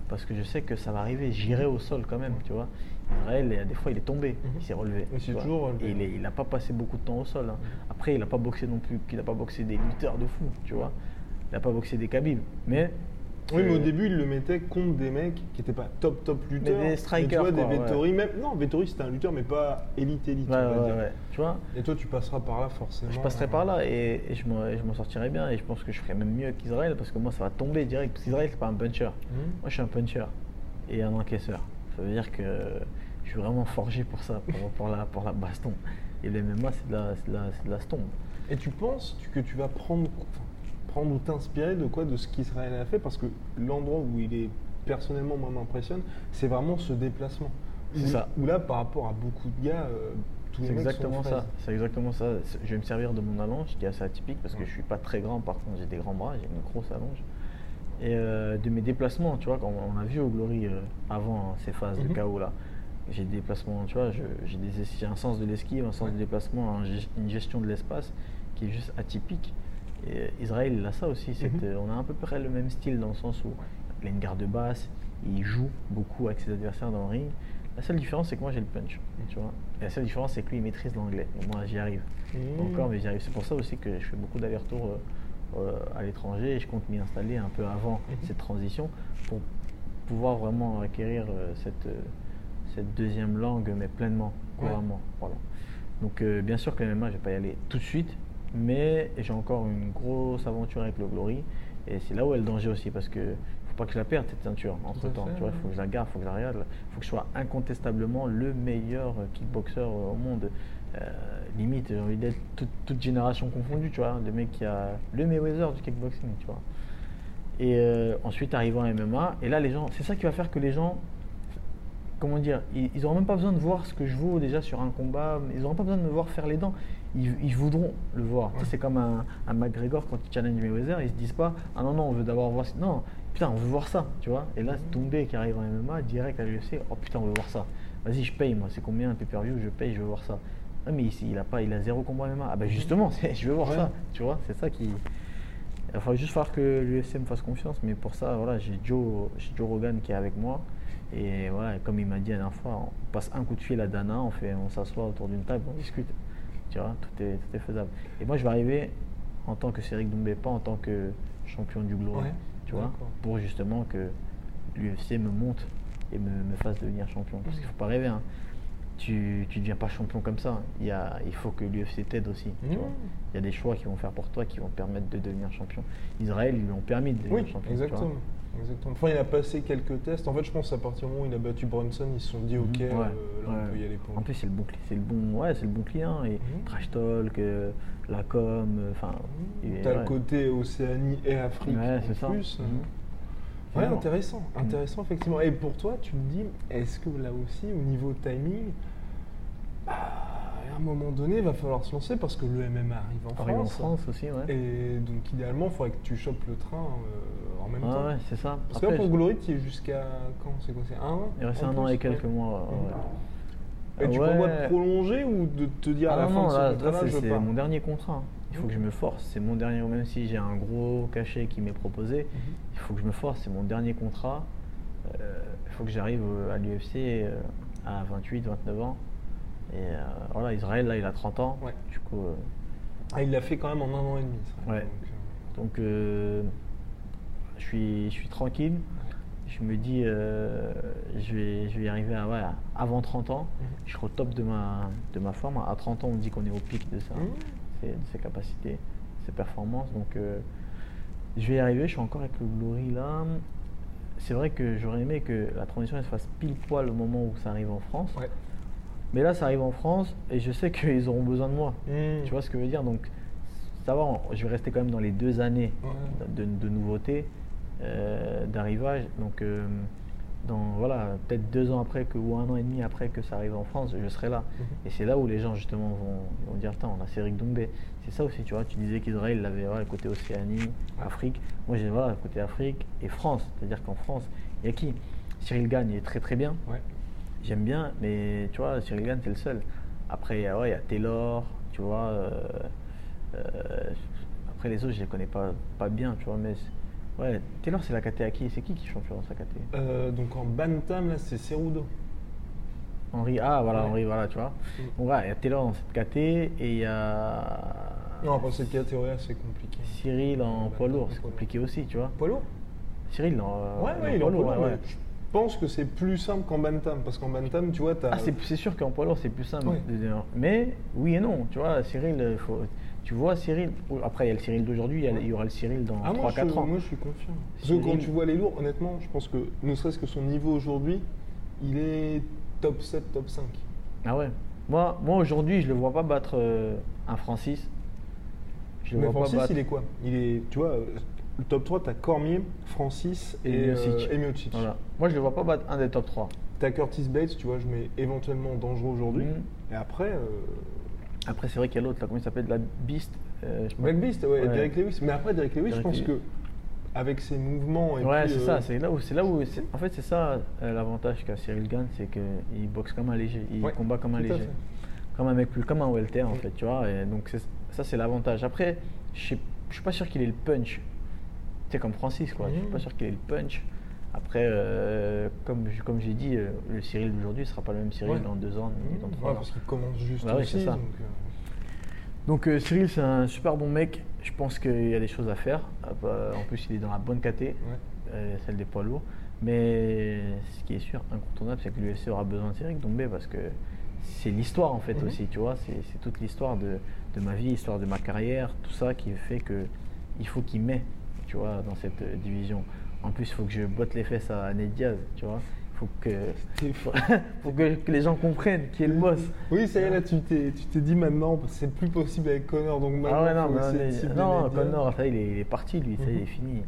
parce que je sais que ça va arriver. J'irai au sol quand même, tu vois. Israël, des fois, il est tombé, Mhm. il s'est relevé. Il s'est tu vois. toujours relevé. Mhm. Et il n'a pas passé beaucoup de temps au sol. hein. Après, il n'a pas boxé non plus, il n'a pas boxé des lutteurs de fou, tu vois. Il n'a pas boxé des Khabib. Mais. Oui, mais au euh, début, il le mettait contre des mecs qui n'étaient pas top, top lutteurs. des tu strikers, des ouais. Vettori, même. Non, Vettori, c'était un lutteur, mais pas élite, élite. Ouais, on va ouais, dire. ouais. Tu vois Et toi, tu passeras par là, forcément. Je passerai par là et, et je m'en sortirai bien et je pense que je ferai même mieux qu'Israël parce que moi ça va tomber direct. Parce qu'Israël c'est pas un puncher. Mhm. Moi je suis un puncher et un encaisseur. Ça veut dire que je suis vraiment forgé pour ça, pour, pour la, pour la baston. Et le MMA c'est de la, la, la stompe. Et tu penses que tu vas prendre, enfin, prendre ou t'inspirer de quoi De ce qu'Israël a fait Parce que l'endroit où il est personnellement, moi, m'impressionne, c'est vraiment ce déplacement. C'est Où- ça. Où là, par rapport à beaucoup de gars, euh, tous les mecs exactement ça. C'est exactement ça. Je vais me servir de mon allonge qui est assez atypique parce que Ouais. je suis pas très grand. Par contre j'ai des grands bras, j'ai une grosse allonge. Et euh, de mes déplacements, tu vois, quand on a vu au Glory euh, avant ces phases de Mhm. chaos là, j'ai des déplacements, tu vois, je- j'ai un sens de l'esquive, un sens de déplacement, un une gestion de l'espace qui est juste atypique. Et Israël, il a ça aussi. Mhm. que on a à peu près le même style dans le sens où il a une garde basse, il joue beaucoup avec ses adversaires dans le ring. La seule différence, c'est que moi j'ai le punch, tu vois. Et la seule différence, c'est que lui, il maîtrise l'anglais. Moi, j'y arrive. Mmh. Encore, mais j'y arrive. C'est pour ça aussi que je fais beaucoup d'allers-retours euh, euh, à l'étranger et je compte m'y installer un peu avant Mhm. cette transition pour pouvoir vraiment acquérir euh, cette, euh, cette deuxième langue, mais pleinement, Ouais. couramment. Voilà. Donc, euh, bien sûr que le MMA, je vais pas y aller tout de suite, mais j'ai encore une grosse aventure avec le Glory. Et c'est là où est le danger aussi, parce que faut pas que je la perde cette ceinture entre temps. fait, Tu vois, faut que je la garde, il faut que je la regarde. Il faut que je sois incontestablement le meilleur euh, kickboxer euh, au monde. Euh, limite, j'ai envie d'être toute, toute génération confondue, tu vois. Le mec qui a le Mayweather du kickboxing, tu vois. Et euh, ensuite, arrivant à MMA, et là, les gens, c'est ça qui va faire que les gens, comment dire, ils n'auront même pas besoin de voir ce que je vaux déjà sur un combat, ils n'auront pas besoin de me voir faire les dents, ils, ils voudront le voir. C'est comme un, un McGregor quand il challenge Mayweather, ils se disent pas, ah non, non, on veut d'abord voir, non, putain, on veut voir ça, tu vois. Et là, c'est Doumbé qui arrive en MMA, direct à l'UFC, oh putain, on veut voir ça. Vas-y, je paye, moi, c'est combien un pay-per-view, je paye, je veux voir ça. Ah, mais ici, il a pas, il a zéro combat MMA. Ah ben justement, je veux voir Ouais. ça, tu vois, c'est ça qui. Il va juste falloir que l'UFC me fasse confiance, mais pour ça, voilà, j'ai Joe, Joe Rogan qui est avec moi. Et voilà, comme il m'a dit la dernière fois, on passe un coup de fil à Dana, on, fait, on s'assoit autour d'une table, on discute. Tu vois, tout est, tout est faisable. Et moi, je vais arriver en tant que Cédric Doumbé, pas en tant que champion du gloire. Ouais, tu vois, pour justement que l'UFC me monte et me, me fasse devenir champion. Parce qu'il faut pas rêver. hein. Tu ne deviens pas champion comme ça. Il, y a, il faut que l'UFC t'aide aussi. tu vois. Il y a des choix qu'ils vont faire pour toi qui vont permettre de devenir champion. Israël, ils lui ont permis de devenir Oui, champion. exactement. Exactement. Enfin, il a passé quelques tests. En fait, je pense à partir du moment où il a battu Brunson, ils se sont dit, ok, Mhm. euh, Ouais, là, on peut y aller pour En plus, c'est le bon, c'est le bon, ouais, c'est le bon client et Mhm. trash talk, euh, la com, euh, enfin. T'as le côté Océanie et Afrique Ouais, en ça. plus. Mhm. Ouais, intéressant, intéressant effectivement. Et pour toi, tu me dis, est-ce que là aussi, au niveau timing, bah, à un moment donné, il va falloir se lancer parce que le MMA arrive en Arrive en France. Aussi, ouais. Et donc, idéalement, il faudrait que tu chopes le train euh, en même Ah temps. ouais, c'est ça. Parce que Après, là, pour Glory, tu es jusqu'à quand C'est quoi C'est un an il reste un an et quelques mois. Et tu prévois de prolonger ou de te dire à Ah la non, fin non, de ce c'est mon dernier contrat. Il faut que je me force. C'est mon dernier, même si j'ai un gros cachet qui m'est proposé, Mhm. il faut que je me force. C'est mon dernier contrat. Euh, il faut que j'arrive euh, à l'UFC euh, à 28, 29 ans. Et euh, voilà, Israël, là, il a 30 ans. Ouais. Du coup, euh, Ah, il l'a fait quand même en un an et demi. ça. Ouais. Donc, Donc, euh, je, suis, je suis tranquille. Je me dis, euh, je, vais, je vais y arriver à, avant 30 ans. Je serai au top de ma, de ma forme. À 30 ans, on dit qu'on est au pic de, ça, Mhm. ses, de ses capacités, ses performances. Donc, euh, je vais y arriver. Je suis encore avec le Glory là. C'est vrai que j'aurais aimé que la transition elle se fasse pile poil au moment où ça arrive en France. Ouais. Mais là, ça arrive en France et je sais qu'ils auront besoin de moi. Mhm. Tu vois ce que je veux dire? Donc, ça va, je vais rester quand même dans les deux années de, de nouveautés, d'arrivage. Donc, euh, dans, voilà, peut-être deux ans après que, ou un an et demi après que ça arrive en France, je serai là. Mhm. Et c'est là où les gens, justement, vont, vont dire Attends, on a Cédric Doumbé. C'est ça aussi, tu vois. Tu disais qu'Israël, avait voilà, le côté Océanie, Afrique. Moi, j'ai voilà, le côté Afrique et France. C'est-à-dire qu'en France, il y a qui? Cyril Gagne, il est très très bien. Ouais. J'aime bien, mais tu vois, Cyril Gann, c'est le seul. Après, il y a- ouais, il y a Taylor, tu vois. euh, euh, après, les autres, je les connais pas, pas bien, tu vois. Mais c'est- ouais, Taylor, c'est la KT à qui? C'est qui qui est champion dans sa KT Euh, donc en Bantam, là, c'est Cerudo. Henri, ah, voilà, Ouais. Henri, voilà, tu vois. Mm. Donc, ouais, il y a Taylor dans cette KT et il y a. Non, après cette catégorie, c'est compliqué. Cyril en Ouais, poids lourd, c'est compliqué aussi, tu vois. Poids lourd? Cyril, en, Ouais, en ouais, il est en poids lourd, ouais, mais ouais. Je pense que c'est plus simple qu'en Bantam, parce qu'en Bantam, tu vois, t'as. Ah, c'est c'est sûr qu'en poids lourd, c'est plus simple. Ouais. de Mais oui et non. Tu vois, Cyril, euh, faut- tu vois Cyril. Après, il y a le Cyril d'aujourd'hui, il y a- il y aura le Cyril dans Ah, moi, je, 3-4 ans. moi, je suis confiant. Parce que quand tu vois les lourds, honnêtement, je pense que, ne serait-ce que son niveau aujourd'hui, il est top 7, top 5. Ah ouais. Moi, moi aujourd'hui, je le vois pas battre euh, un Francis. Je le Mais vois Francis, pas battre. il est quoi? Il est, tu vois, euh, le top 3, t'as Cormier, Francis et, Et euh, et. Voilà. Moi, je le vois pas battre un des top 3. T'as Curtis Bates, tu vois, je mets éventuellement dangereux aujourd'hui. Mhm. Et après, euh, Après, c'est vrai qu'il y a l'autre, là, comment il s'appelle La Beast. euh, je. Black Beast, ouais, Ouais. Derek Lewis. Mais après, Derek Lewis, Derek je pense Lewis. que avec ses mouvements et Ouais, c'est euh, ça. C'est là où, c'est là où, c'est- en fait, c'est ça euh, l'avantage qu'a Cyril Gann, c'est qu'il boxe comme un léger, il Ouais, combat comme un léger, comme un mec plus, comme un welter en fait, tu vois. Et donc c'est- ça, c'est l'avantage. Après, je je suis pas sûr qu'il ait le punch. Tu sais, comme Francis, quoi. Je suis pas sûr qu'il ait le punch. Après, euh, comme, comme j'ai dit, euh, le Cyril d'aujourd'hui sera pas le même Cyril Ouais. dans deux ans ni dans Ouais, trois ans. parce qu'il commence juste Bah aussi. ça. donc, euh, Donc Cyril, c'est un super bon mec. Je pense qu'il y a des choses à faire. Euh, En plus, il est dans la bonne ouais. euh, celle des poids lourds. Mais ce qui est sûr, incontournable, c'est que l'UFC aura besoin de Cyril Dombé parce que c'est l'histoire en fait Mhm. aussi, tu vois. C'est toute l'histoire de, de ma vie, l'histoire de ma carrière, tout ça qui fait que il faut qu'il m'ait, tu vois, dans cette division. En plus, il faut que je botte les fesses à Ned Diaz, tu vois. Il faut que, faut, que, que les gens comprennent qui est le boss. Oui, ça y est, là, tu t'es, tu t'es dit maintenant, c'est plus possible avec Connor, donc maintenant, Ah ouais, non, faut mais non. Connor, ça est, il est, il est parti, lui, ça y est, Mhm. il est fini.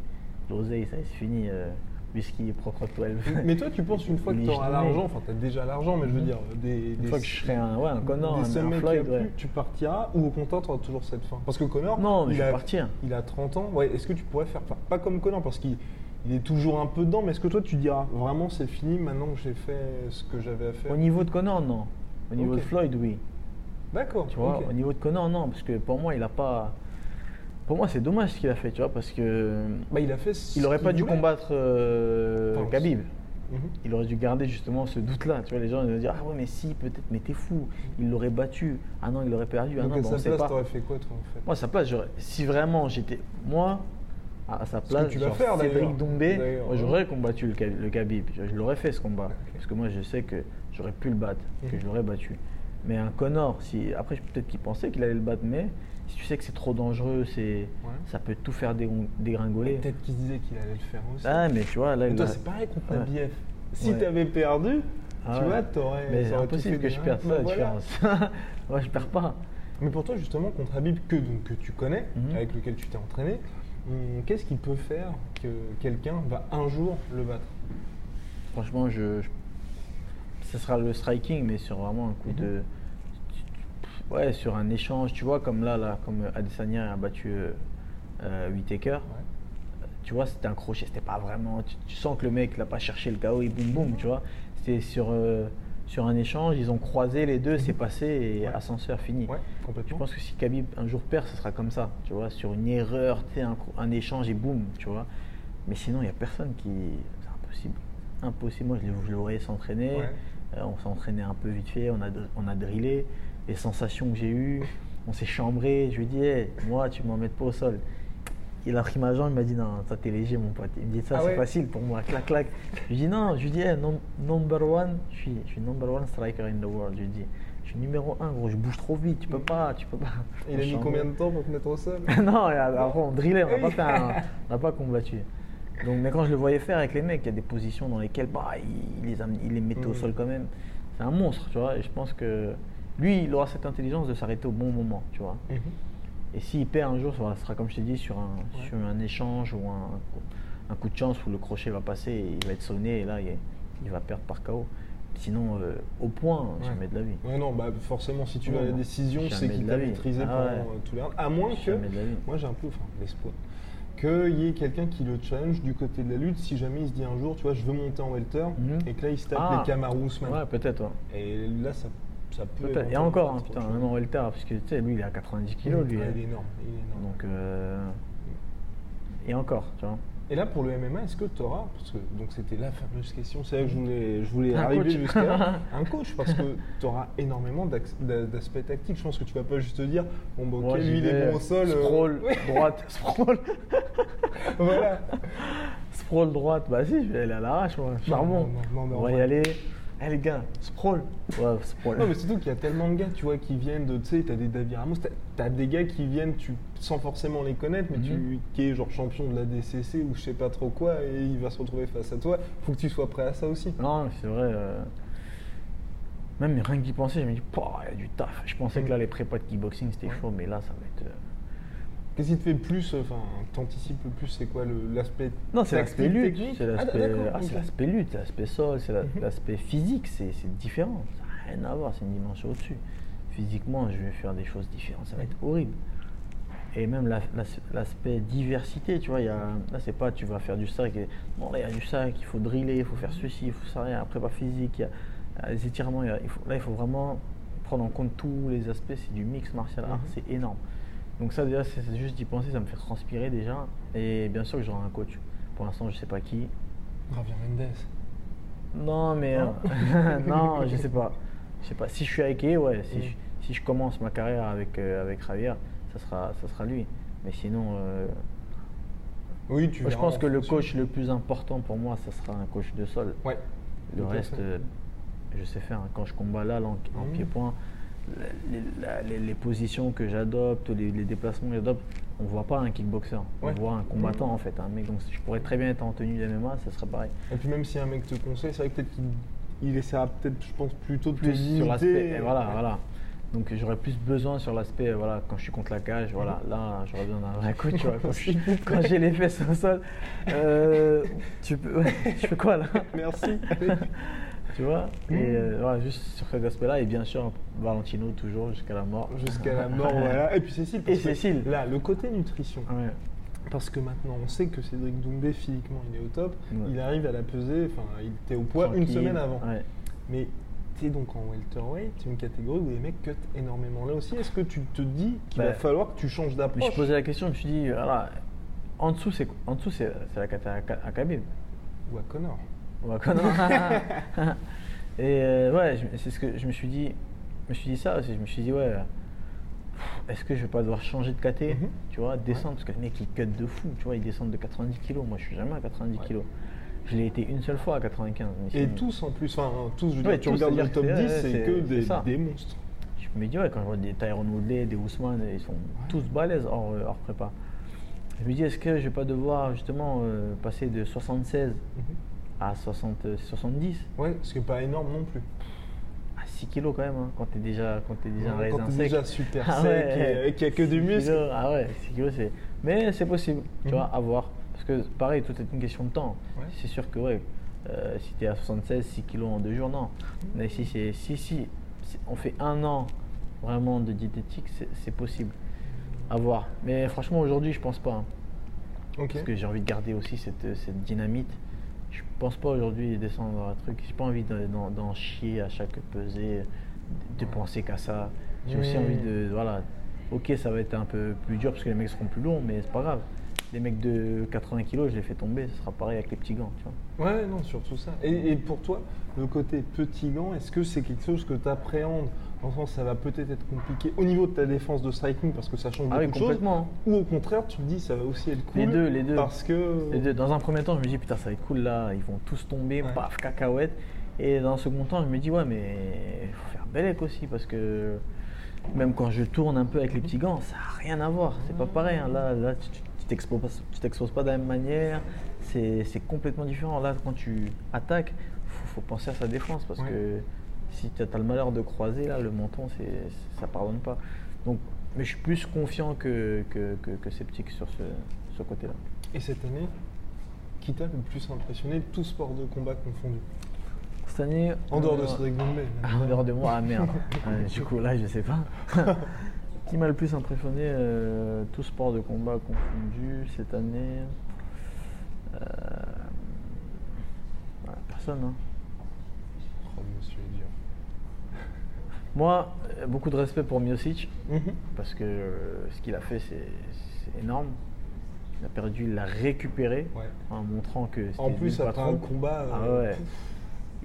L'oseille, ça y est, c'est fini. Euh, whisky propre 12. Mais toi, tu penses une fois que tu est auras l'argent, enfin, tu as déjà l'argent, mais je veux Mhm. dire, des, Une des, fois que je serai un, ouais, un Connor, des un, un Floyd, plus, ouais. tu partiras, ou au contraire, tu auras toujours cette fin? Parce que Connor, Non, mais il, je a, partir. il a 30 ans, ouais, est-ce que tu pourrais faire, pas comme Connor, parce qu'il il est toujours un peu dedans, mais est-ce que toi, tu diras, vraiment, c'est fini, maintenant que j'ai fait ce que j'avais à faire Au niveau de Connor, non. Au niveau de Floyd, oui. D'accord, Tu vois, au niveau de Connor, non, parce que pour moi, il a pas. Pour moi, c'est dommage ce qu'il a fait, tu vois, parce que Bah, il a fait ce il aurait pas dû voulait. combattre euh, Enfin, Khabib. Mhm. il aurait dû garder justement ce doute-là. Tu vois, les gens ils vont dire Ah ouais, mais si, peut-être, mais t'es fou, il l'aurait battu. Ah non, il l'aurait perdu. Ah non, à bah, sa place, t'aurais fait quoi toi en fait? Moi, à sa place, si vraiment j'étais. Moi, à à sa que place, tu vas faire. Cédric Doumbé, j'aurais combattu le, Khabib- le Khabib. Je, l'aurais fait ce combat. Parce que moi, je sais que j'aurais pu le battre, que je l'aurais battu. Mais un Connor, si, après, peut-être qu'il pensait qu'il allait le battre, mais si tu sais que c'est trop dangereux, c'est, ça peut tout faire dé- dégringoler. Peut-être qu'il disait qu'il allait le faire aussi. Ah, mais tu vois, là, Mais toi, a- c'est pareil contre Ouais. Nabiev. Si Ouais. t'avais perdu, Ah tu vois, t'aurais. Mais c'est impossible que je perde ça, la voilà. différence. Moi, je perds pas. Mais pour toi, justement, contre Habib, que, donc, que tu connais, Mhm. avec lequel tu t'es entraîné, qu'est-ce qu'il peut faire que quelqu'un va un jour le battre Franchement, je, je- ce sera le striking, mais sur vraiment un coup Mhm. de. Ouais, sur un échange, tu vois, comme là, là comme Adesanya a battu euh, euh, Whittaker. Tu vois, c'était un crochet, c'était pas vraiment. Tu, tu sens que le mec l'a pas cherché le KO et boum boum, tu vois. C'était sur, euh, sur un échange, ils ont croisé les deux, c'est passé et Ouais. ascenseur fini. Ouais, Je complètement. pense que si Khabib un jour perd, ce sera comme ça, tu vois, sur une erreur, un, un échange et boum, tu vois. Mais sinon, il n'y a personne qui. C'est impossible. Impossible. Moi, je je l'aurais s'entraîner. Ouais. Euh, on s'est entraîné un peu vite fait, on a, on a drillé. Les sensations que j'ai eues, on s'est chambré. Je lui ai dit, Hey, moi, tu m'en mets pas au sol. Il a pris ma jambe, il m'a dit, non, toi, t'es léger, mon pote. Il me dit, ça, Ah c'est ouais facile pour moi, clac, clac. Je lui dis, non, je lui dis, Hey, num- number one, je suis, je suis number one striker in the world. Je lui dis, je suis numéro un, gros, je bouge trop vite, tu peux pas, tu peux pas. Il a mis combien de temps pour te mettre au sol? Non, après on drillait, on n'a pas un- on pas combattu. Donc, mais quand je le voyais faire avec les mecs, il y a des positions dans lesquelles bah, il, les, am- il les mettait au Mhm. sol quand même. C'est un monstre, tu vois. Et je pense que lui, il aura cette intelligence de s'arrêter au bon moment, tu vois. Mhm. Et s'il perd un jour, ça sera comme je t'ai dit, sur un, Ouais. sur un échange ou un, un coup de chance où le crochet va passer et il va être sonné et là, il, il va perdre par KO. Sinon, euh, au point, Ouais. jamais de la vie. Ouais, non, bah forcément, si tu vas à la Non, décision, c'est qu'il t'a la maîtrisé Ah pendant tous les rounds. À moins que. Moi, j'ai un peu enfin, l'espoir qu'il y ait quelqu'un qui le challenge du côté de la lutte si jamais il se dit un jour, tu vois, je veux monter en welter Mhm. et que là, il se tape Ah. les Kamaru Usman. Ouais, peut-être. ouais. Et là, ça, ça peut. Peut-être. Et encore, hein, putain, même en welter, parce que tu sais, lui, il est à 90 kilos, lui. Ouais, hein. il est énorme. il est énorme. Donc, euh, et encore, tu vois. Et là, pour le MMA, est-ce que tu auras, parce que donc c'était la fameuse question, c'est là que je voulais, je voulais Un arriver coach. jusqu'à là, un coach, parce que tu auras énormément d'aspects tactiques. Je pense que tu vas pas juste te dire, bon, bah, ok, lui, il est bon au sol. euh, Sprawl, droite, sprawl. voilà. sprawl, droite. Bah si, je vais aller à l'arrache, moi. Charbon. non, non, mais On va y aller. Eh les gars, sprawl. Ouais, sprawl. Non, mais surtout qu'il y a tellement de gars, tu vois, qui viennent de, tu sais, t'as des David Ramos, t'as as des gars qui viennent, tu, sans forcément les connaître, mais tu, Mhm. qui est genre champion de la DCC ou je sais pas trop quoi, et il va se retrouver face à toi. Faut que tu sois prêt à ça aussi. Non, c'est vrai. euh, Même rien que d'y penser, je me dis, il y a du taf. Je pensais que là, les prépas de kickboxing, c'était chaud, mais là, ça va être. euh, Qu'est-ce qui te fait plus, enfin, t'anticipes le plus, c'est quoi l'aspect Non, c'est l'aspect lutte, c'est Ah, l'aspect ah, l'aspect lutte, c'est l'aspect sol, c'est Mhm. l'aspect physique, c'est différent. Ça n'a rien à voir, c'est une dimension au-dessus. Physiquement, je vais faire des choses différentes, ça va être horrible. Et même la- la- l'aspect diversité, tu vois, y a, là c'est pas tu vas faire du sac, et, bon là il y a du sac, il faut driller, il faut faire ceci, il faut ça, il y a prépa physique, il y a, il y a des étirements, il y a- il faut- là il faut vraiment prendre en compte tous les aspects, c'est du mix martial art, Mhm. c'est énorme. Donc ça déjà, c'est juste d'y penser, ça me fait transpirer déjà. Et bien sûr que j'aurai un coach. Pour l'instant, je sais pas qui. Javier Mendes. Non, mais Non euh, non, je sais pas. Je sais pas. Si je suis avec lui, ouais. Si, Mm. je, si je commence ma carrière avec euh, avec Javier, ça sera ça sera lui. Mais sinon, euh, Oui, tu moi, je pense en que le coach le plus important pour moi, ça sera un coach de sol. Ouais. Le reste, je sais faire. Quand je combats là, en, en Mhm. pied-point, les, les- les positions que j'adopte, les, les déplacements que j'adopte, on voit pas un kickboxer. Ouais. On voit un combattant Mhm. en fait. Un mec. Donc je pourrais très bien être en tenue d'MMA, ça serait pareil. Et puis même si un mec te conseille, c'est vrai que peut-être qu'il il essaiera peut-être, je pense, plutôt de te Plus sur l'aspect. Voilà, Ouais. voilà. Donc j'aurais plus besoin sur l'aspect, euh, voilà, quand je suis contre la cage, voilà, là j'aurais besoin d'un vrai coach, tu vois, quand, je- quand j'ai les fesses au sol, euh, tu peux, ouais, je fais quoi là? Merci. Tu vois. Et euh, voilà, juste sur cet aspect-là, et bien sûr Valentino toujours jusqu'à la mort. Jusqu'à la mort, voilà. Et puis Cécile. Et Cécile. Là, le côté nutrition. Ouais. Parce que maintenant, on sait que Cédric Doumbé, physiquement, il est au top. Ouais. Il arrive à la peser, enfin, il était au poids une semaine avant. ouais. Mais tu es donc en welterweight, c'est une catégorie où les mecs cut énormément. Là aussi, est-ce que tu te dis qu'il Bah, va falloir que tu changes d'approche je posais la question, je me suis dit, voilà, en dessous c'est en dessous c'est c'est la cata à Khabib. Ou à Connor. Et euh, ouais, c'est ce que je me suis dit. Je me suis dit ça aussi. Je me suis dit, ouais, est-ce que je vais pas devoir changer de KT Mhm. Tu vois, descendre, parce que les mecs ils cut de fou. Tu vois, ils descendent de 90 kilos. Moi, je suis jamais à 90 Ouais. kilos. Je l'ai été une seule fois à 95. mais Et tous en plus, enfin tous, je veux Ouais, dire, tu regardes le top que 10, c'est- que des, monstres. Je me dis, ouais, quand je vois des Tyron Woodley, des Ousmane, ils sont tous balèzes hors, euh, hors prépa. Je me dis, est-ce que je vais pas devoir justement euh, passer de 76 Mhm. À 60, euh, 70 Ouais, ce qui n'est pas énorme non plus. à 6 kilos quand même, hein, quand tu es déjà, quand es déjà un Quand raisin t'es sec. déjà super Ah sec ouais. et qu'il n'y a que du 6 muscle. kilos, ah ouais, 6 kilos, c'est. Mais c'est possible, tu Mhm. vois, à voir. Parce que pareil, tout est une question de temps. Ouais. C'est sûr que, ouais, euh, si tu es à 76, 6 kilos en deux jours, non. Mais si, c'est, si, si, si on fait un an vraiment de diététique, c'est, possible. À voir. Mais franchement, aujourd'hui, je pense pas. hein. Parce que j'ai envie de garder aussi cette, cette dynamite. Je pense pas aujourd'hui descendre un truc. J'ai pas envie de- d'en, chier à chaque pesée, de penser qu'à ça. J'ai aussi envie de. Voilà. Ok, ça va être un peu plus dur parce que les mecs seront plus longs, mais c'est pas grave. Les mecs de 80 kilos, je les fais tomber, ce sera pareil avec les petits gants. Tu vois. Ouais, non, surtout ça. Et, et pour toi, le côté petit gant, est-ce que c'est quelque chose que tu appréhendes Sens, ça va peut-être être compliqué au niveau de ta défense de striking parce que ça change Ah beaucoup oui, de choses. complètement. Ou au contraire, tu te dis, ça va aussi être cool. Les deux, les deux. Parce que. Dans un premier temps, je me dis, putain, ça va être cool là, ils vont tous tomber, Ouais. paf, cacahuète. Et dans un second temps, je me dis, ouais, mais il faut faire bellec aussi, parce que même quand je tourne un peu avec les petits gants, ça n'a rien à voir, c'est pas pareil. hein. Là, là tu t'exposes pas- tu t'exposes pas de la même manière, c'est c'est complètement différent. Là, quand tu attaques, il faut, faut penser à sa défense, parce Ouais. que si tu as, le malheur de croiser, là, le menton, c'est- ça pardonne pas. Donc, mais je suis plus confiant que, que, que- que sceptique sur ce, ce côté-là. Et cette année, qui t'a le plus impressionné, tout sport de combat confondu? Cette année. En dehors de euh, Cédric Doumbé. Ah, en dehors de moi, ah merde. Ouais, du coup, là, je sais pas. Qui m'a le plus impressionné, euh, tout sport de combat confondu cette année Euh, voilà, Personne. hein. Oh, monsieur est dur. Moi, euh, beaucoup de respect pour Miocic, Mhm. parce que euh, ce qu'il a fait, c'est énorme. Il a perdu, il l'a récupéré, Ouais. en montrant que c'était En plus, après un combat. Ah euh, ouais.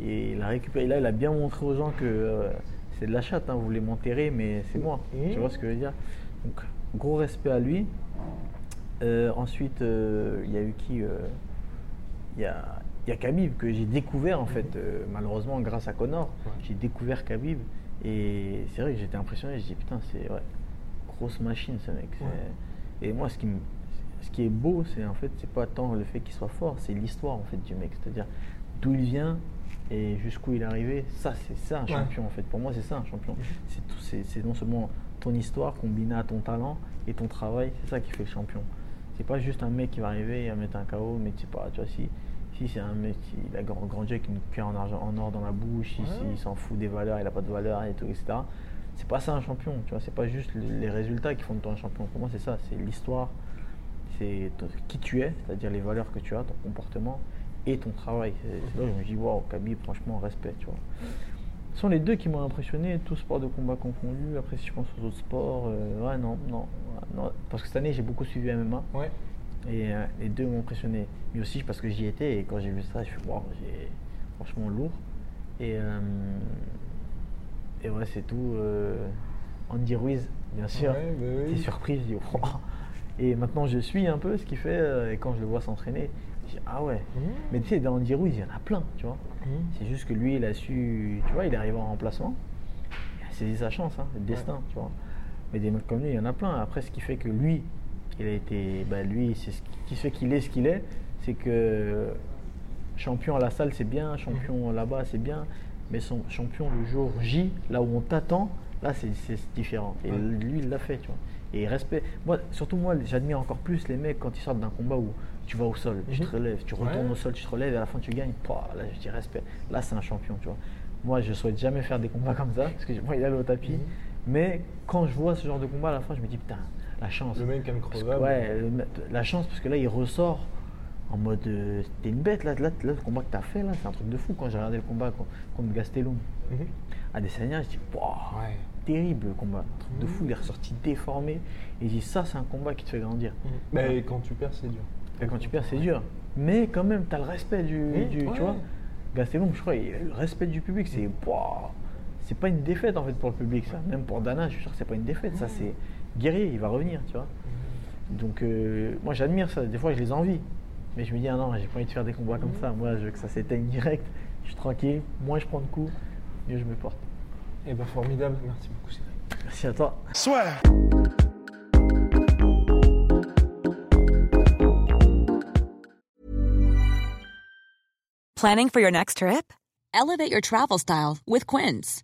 Et il a récupéré. Là, il a bien montré aux gens que euh, c'est de la chatte. Hein, vous voulez m'enterrer, mais c'est moi. Mhm. Tu vois ce que je veux dire? Donc, gros respect à lui. Euh, ensuite, il y a eu qui Il y, a, il y a Khabib que j'ai découvert en fait, euh, malheureusement grâce à Connor. Ouais. J'ai découvert Khabib et c'est vrai que j'étais impressionné. Je dis putain, c'est ouais, grosse machine ce mec. Ouais. Et moi, ce qui, me- ce qui est beau, c'est en fait, c'est pas tant le fait qu'il soit fort, c'est l'histoire en fait du mec. C'est-à-dire d'où il vient et jusqu'où il est arrivé. Ça, c'est ça un Ouais. champion en fait. Pour moi, c'est ça un champion. C'est tout- C'est c'est non seulement ton histoire combinée à ton talent et ton travail, c'est ça qui fait le champion. C'est pas juste un mec qui va arriver et va mettre un KO, mais tu sais pas, tu vois, si, si c'est un mec qui il a grand- grandi avec une cuillère en, argent, en or dans la bouche, Ouais. il s'en fout des valeurs, il a pas de valeurs et tout, etc. C'est pas ça un champion, tu vois, c'est pas juste le- les résultats qui font de toi un champion. Pour moi, c'est ça, c'est l'histoire, c'est qui tu es, c'est-à-dire les valeurs que tu as, ton comportement et ton travail. C'est là où je me dis, waouh, Khabib, franchement, respect, tu vois. Ce sont les deux qui m'ont impressionné, tout sport de combat confondu. Après, si je pense aux autres sports, euh, ouais, non, non, non. Parce que cette année, j'ai beaucoup suivi MMA. Ouais. Et euh, les deux m'ont impressionné. Mais aussi parce que j'y étais et quand j'ai vu ça, je suis waouh, j'ai franchement lourd. Et, euh, et ouais, c'est tout. euh, Andy Ruiz, bien sûr. Ouais, bah oui. J'étais surpris, je dis. Et maintenant, je suis un peu ce qu'il fait. Et quand je le vois s'entraîner, je dis ah ouais. Mhm. Mais tu sais, dans Andy Ruiz, il y en a plein, tu vois. Mhm. C'est juste que lui, il a su. Tu vois, il est arrivé en remplacement. Il a saisi sa chance, hein, le destin, tu vois. Mais des mecs comme lui, il y en a plein. Après, ce qui fait que lui, il a été. Bah, lui, c'est ce qui fait qu'il est ce qu'il est. C'est que champion à la salle, c'est bien. Champion là-bas, c'est bien. Mais son champion le jour J, là où on t'attend, là, c'est différent. Et lui, il l'a fait, tu vois. Et respect. Moi, surtout moi, j'admire encore plus les mecs quand ils sortent d'un combat où tu vas au sol, tu Mhm. te relèves, tu retournes Ouais. au sol, tu te relèves et à la fin tu gagnes. Pouah, là, je dis respect. Là, c'est un champion, tu vois. Moi, je souhaite jamais faire des combats comme ça parce que moi, il allé au tapis. Mhm. Mais quand je vois ce genre de combat à la fin, je me dis putain, la chance. Le mec ouais, le la chance parce que là, il ressort en mode euh, t'es une bête. Là, là, là, le combat que t'as fait, là, c'est un truc de fou. Quand j'ai regardé le combat con- contre Gastelum Mhm. à Desania, je dis Pouah, Ouais. terrible le combat. Un truc de fou. Il est ressorti déformé. Et je dis ça, c'est un combat qui te fait grandir. Mais quand tu perds, c'est dur. Et quand tu perds, c'est dur. Mais quand même, tu as le respect du. Mmh, du- ouais. Tu vois Gastelum, je crois, le respect du public, c'est. C'est pas une défaite en fait pour le public, ça. Même pour Dana, je suis sûr que c'est pas une défaite. Ça, c'est guerrier, il va revenir, tu vois. Donc, euh, moi, j'admire ça. Des fois, je les envie. Mais je me dis, ah non, j'ai pas envie de faire des combats comme ça. Moi, je veux que ça s'éteigne direct. Je suis tranquille. Moins je prends de coups, mieux je me porte. Eh ben, formidable. Merci beaucoup, Cédric. Merci à toi. Soit. Planning for your next trip? Elevate your travel style with Quince.